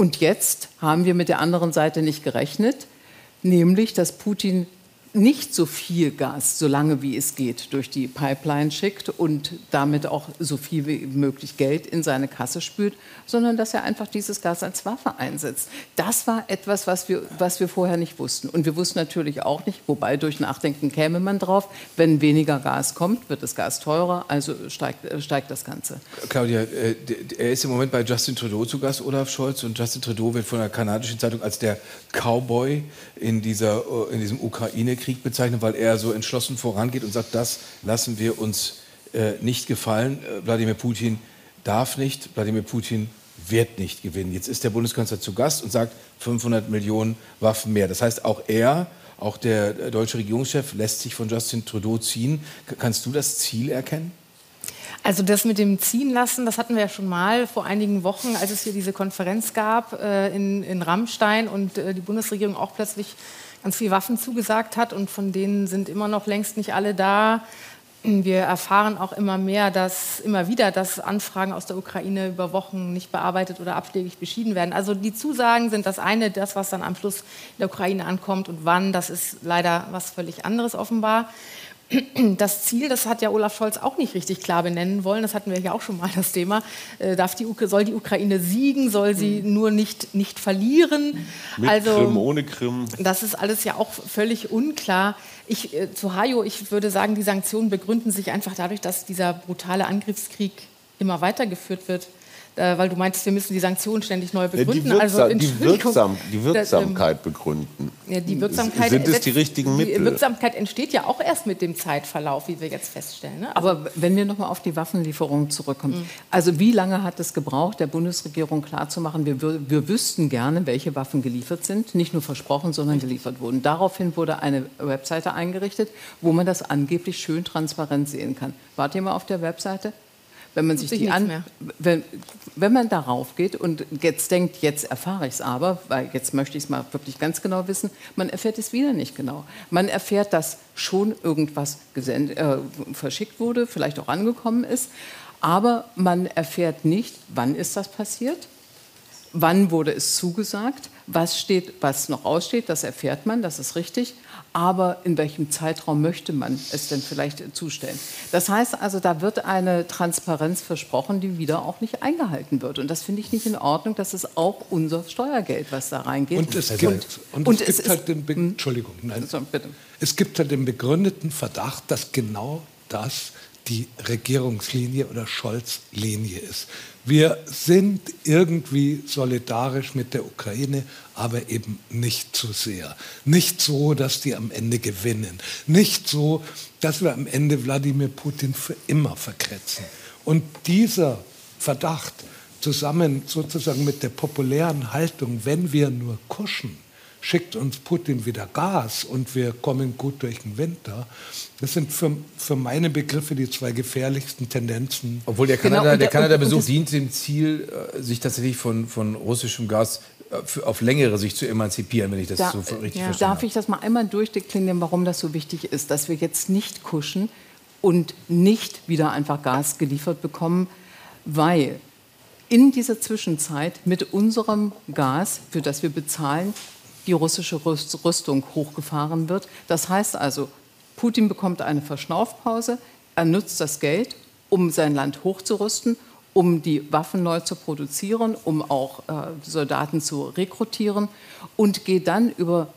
Und jetzt haben wir mit der anderen Seite nicht gerechnet, nämlich dass Putin nicht so viel Gas, so lange wie es geht, durch die Pipeline schickt und damit auch so viel wie möglich Geld in seine Kasse spült, sondern dass er einfach dieses Gas als Waffe einsetzt. Das war etwas, was wir, was wir vorher nicht wussten. Und wir wussten natürlich auch nicht, wobei durch Nachdenken käme man drauf, wenn weniger Gas kommt, wird das Gas teurer, also steigt, äh, steigt das Ganze. Claudia, äh, er ist im Moment bei Justin Trudeau zu Gast, Olaf Scholz, und Justin Trudeau wird von der kanadischen Zeitung als der Cowboy in, dieser, äh, in diesem Ukraine Krieg bezeichnet, weil er so entschlossen vorangeht und sagt, das lassen wir uns äh, nicht gefallen. Äh, Wladimir Putin darf nicht, Wladimir Putin wird nicht gewinnen. Jetzt ist der Bundeskanzler zu Gast und sagt 500 Millionen Waffen mehr. Das heißt, auch er, auch der deutsche Regierungschef lässt sich von Justin Trudeau ziehen. Kannst du das Ziel erkennen? Also das mit dem Ziehen lassen, das hatten wir ja schon mal vor einigen Wochen, als es hier diese Konferenz gab äh, in, in Rammstein und äh, die Bundesregierung auch plötzlich ganz viele Waffen zugesagt hat und von denen sind immer noch längst nicht alle da. Wir erfahren auch immer mehr, dass immer wieder, dass Anfragen aus der Ukraine über Wochen nicht bearbeitet oder abschlägig beschieden werden. Also die Zusagen sind das eine, das, was dann am Schluss in der Ukraine ankommt und wann, das ist leider was völlig anderes offenbar das Ziel, das hat ja Olaf Scholz auch nicht richtig klar benennen wollen, das hatten wir ja auch schon mal das Thema, äh, darf die, soll die Ukraine siegen, soll sie mhm. nur nicht, nicht verlieren? Mit also, Krim, ohne Krim. Das ist alles ja auch völlig unklar. Ich, äh, zu Hajo, ich würde sagen, die Sanktionen begründen sich einfach dadurch, dass dieser brutale Angriffskrieg immer weitergeführt wird äh, weil du meintest, wir müssen die Sanktionen ständig neu begründen. Die, Wirksam also, die, Wirksam die Wirksamkeit das, ähm, begründen. Ja, die Wirksamkeit Sind es die richtigen Mittel? Die Wirksamkeit entsteht ja auch erst mit dem Zeitverlauf, wie wir jetzt feststellen. Ne? Also Aber wenn wir noch mal auf die Waffenlieferung zurückkommen. Mhm. Also wie lange hat es gebraucht, der Bundesregierung klarzumachen, wir, wir wüssten gerne, welche Waffen geliefert sind. Nicht nur versprochen, sondern geliefert wurden. Daraufhin wurde eine Webseite eingerichtet, wo man das angeblich schön transparent sehen kann. Wart ihr mal auf der Webseite? Wenn man sich die an, wenn, wenn man darauf geht und jetzt denkt, jetzt erfahre ich es aber, weil jetzt möchte ich es mal wirklich ganz genau wissen, man erfährt es wieder nicht genau. Man erfährt, dass schon irgendwas gesendet, äh, verschickt wurde, vielleicht auch angekommen ist, aber man erfährt nicht, wann ist das passiert, wann wurde es zugesagt, was steht, was noch aussteht, das erfährt man, das ist richtig aber in welchem Zeitraum möchte man es denn vielleicht zustellen? Das heißt also, da wird eine Transparenz versprochen, die wieder auch nicht eingehalten wird. Und das finde ich nicht in Ordnung. Das ist auch unser Steuergeld, was da reingeht. Und es gibt, und, und es gibt halt den, Be hm? Entschuldigung, nein, also, es gibt halt den begründeten Verdacht, dass genau das die Regierungslinie oder Scholz-Linie ist. Wir sind irgendwie solidarisch mit der Ukraine, aber eben nicht zu sehr. Nicht so, dass die am Ende gewinnen. Nicht so, dass wir am Ende Wladimir Putin für immer verkretzen. Und dieser Verdacht zusammen sozusagen mit der populären Haltung, wenn wir nur kuschen, schickt uns Putin wieder Gas und wir kommen gut durch den Winter. Das sind für, für meine Begriffe die zwei gefährlichsten Tendenzen. Obwohl der genau, Kanada, genau, Kanada-Besuch dient dem Ziel, äh, sich tatsächlich von, von russischem Gas äh, auf längere Sicht zu emanzipieren, wenn ich das da, so richtig ja. verstehe. Darf ich das mal einmal durchdeklinieren, warum das so wichtig ist, dass wir jetzt nicht kuschen und nicht wieder einfach Gas geliefert bekommen, weil in dieser Zwischenzeit mit unserem Gas, für das wir bezahlen, die russische Rüstung hochgefahren wird. Das heißt also, Putin bekommt eine Verschnaufpause, er nutzt das Geld, um sein Land hochzurüsten, um die Waffen neu zu produzieren, um auch äh, Soldaten zu rekrutieren und geht dann über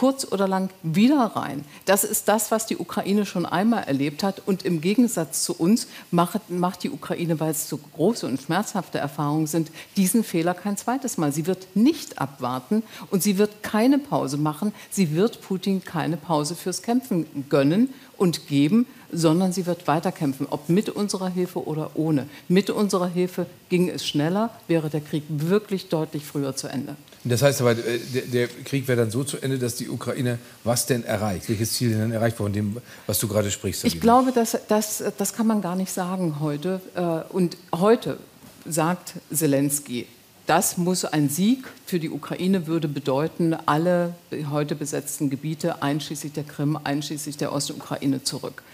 kurz oder lang wieder rein. Das ist das, was die Ukraine schon einmal erlebt hat. Und im Gegensatz zu uns macht, macht die Ukraine, weil es so große und schmerzhafte Erfahrungen sind, diesen Fehler kein zweites Mal. Sie wird nicht abwarten und sie wird keine Pause machen. Sie wird Putin keine Pause fürs Kämpfen gönnen und geben, sondern sie wird weiterkämpfen, ob mit unserer Hilfe oder ohne. Mit unserer Hilfe ging es schneller, wäre der Krieg wirklich deutlich früher zu Ende. Das heißt aber, äh, der, der Krieg wäre dann so zu Ende, dass die Ukraine was denn erreicht? Welches Ziel denn erreicht von dem, was du gerade sprichst? Ich glaube, das, das, das kann man gar nicht sagen heute. Äh, und heute sagt Zelensky, das muss ein Sieg für die Ukraine würde bedeuten, alle heute besetzten Gebiete, einschließlich der Krim, einschließlich der Ostukraine, zurück.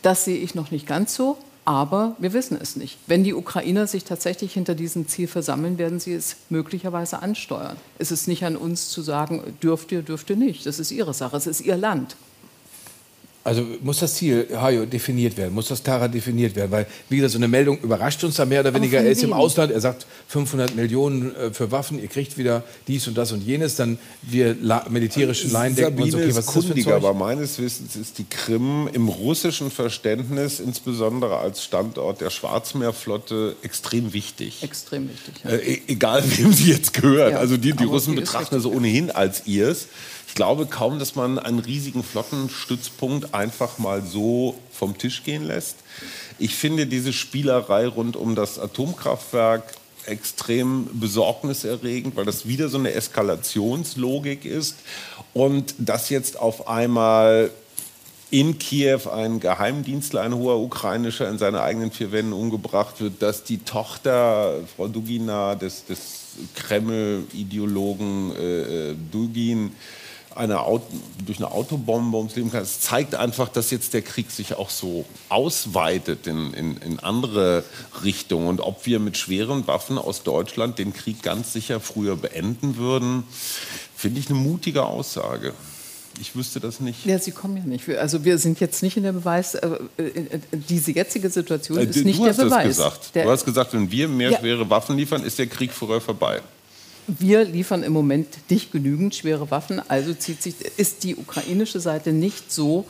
Das sehe ich noch nicht ganz so. Aber wir wissen es nicht. Wenn die Ukrainer sich tatsächlich hinter diesem Ziel versammeln, werden sie es möglicherweise ansteuern. Es ist nicht an uns zu sagen, dürft ihr, dürft ihr nicht. Das ist ihre Sache, es ist ihr Land. Also muss das Ziel, Hajo, definiert werden, muss das klarer definiert werden, weil, wie gesagt, so eine Meldung überrascht uns da mehr oder weniger. Er ist im Ausland, er sagt 500 Millionen äh, für Waffen, ihr kriegt wieder dies und das und jenes, dann wir militärische Laien denken uns, okay, was ist das kundiger, aber meines Wissens ist die Krim im russischen Verständnis, insbesondere als Standort der Schwarzmeerflotte, extrem wichtig. Extrem wichtig, ja. äh, Egal, <laughs> wem sie jetzt gehört. Ja, also die, die Russen betrachten das ohnehin als ihrs. Ich glaube kaum, dass man einen riesigen Flottenstützpunkt einfach mal so vom Tisch gehen lässt. Ich finde diese Spielerei rund um das Atomkraftwerk extrem besorgniserregend, weil das wieder so eine Eskalationslogik ist und dass jetzt auf einmal in Kiew ein Geheimdienstler, ein hoher ukrainischer, in seine eigenen vier Wänden umgebracht wird, dass die Tochter, Frau Dugina, des, des Kreml-Ideologen äh, äh Dugin, eine Auto, durch eine Autobombe ums Leben kann. Es zeigt einfach, dass jetzt der Krieg sich auch so ausweitet in, in, in andere Richtungen. Und ob wir mit schweren Waffen aus Deutschland den Krieg ganz sicher früher beenden würden, finde ich eine mutige Aussage. Ich wüsste das nicht. Ja, Sie kommen ja nicht. Also wir sind jetzt nicht in der Beweis, äh, äh diese jetzige Situation äh, ist nicht der Beweis. Das gesagt. du hast gesagt, wenn wir mehr ja. schwere Waffen liefern, ist der Krieg früher vorbei wir liefern im Moment nicht genügend schwere Waffen, also zieht sich, ist die ukrainische Seite nicht so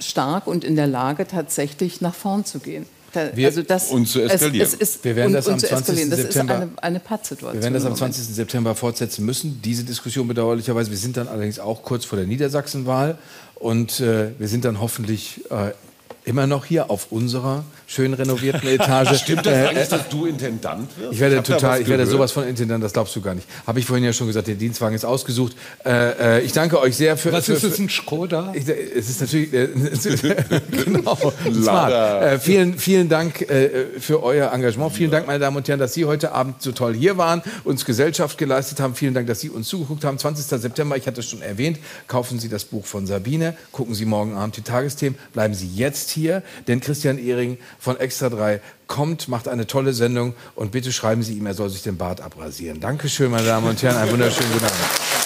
stark und in der Lage, tatsächlich nach vorn zu gehen. Wir, also das, und zu eskalieren. Es, es ist, wir werden das am 20. Das September, ist eine, eine Pattsituation. Wir werden das am 20. September fortsetzen müssen, diese Diskussion bedauerlicherweise. Wir sind dann allerdings auch kurz vor der Niedersachsenwahl und äh, wir sind dann hoffentlich äh, immer noch hier auf unserer schön renovierten Etage. <laughs> Stimmt das äh, eigentlich, dass du Intendant wirst? Ich werde ich total, ich werde sowas von Intendant, das glaubst du gar nicht. Habe ich vorhin ja schon gesagt, der Dienstwagen ist ausgesucht. Äh, äh, ich danke euch sehr für. Was für, ist es, ein Skoda? Ich, es ist natürlich äh, <laughs> genau. <laughs> Smart. Äh, vielen, vielen Dank äh, für euer Engagement. Vielen Dank, meine Damen und Herren, dass Sie heute Abend so toll hier waren, uns Gesellschaft geleistet haben. Vielen Dank, dass Sie uns zugeguckt haben. 20. September, ich hatte es schon erwähnt, kaufen Sie das Buch von Sabine, gucken Sie morgen Abend die Tagesthemen, bleiben Sie jetzt hier, denn Christian Ehring von Extra 3 kommt, macht eine tolle Sendung und bitte schreiben Sie ihm, er soll sich den Bart abrasieren. Dankeschön, meine Damen und Herren, einen wunderschönen guten Abend.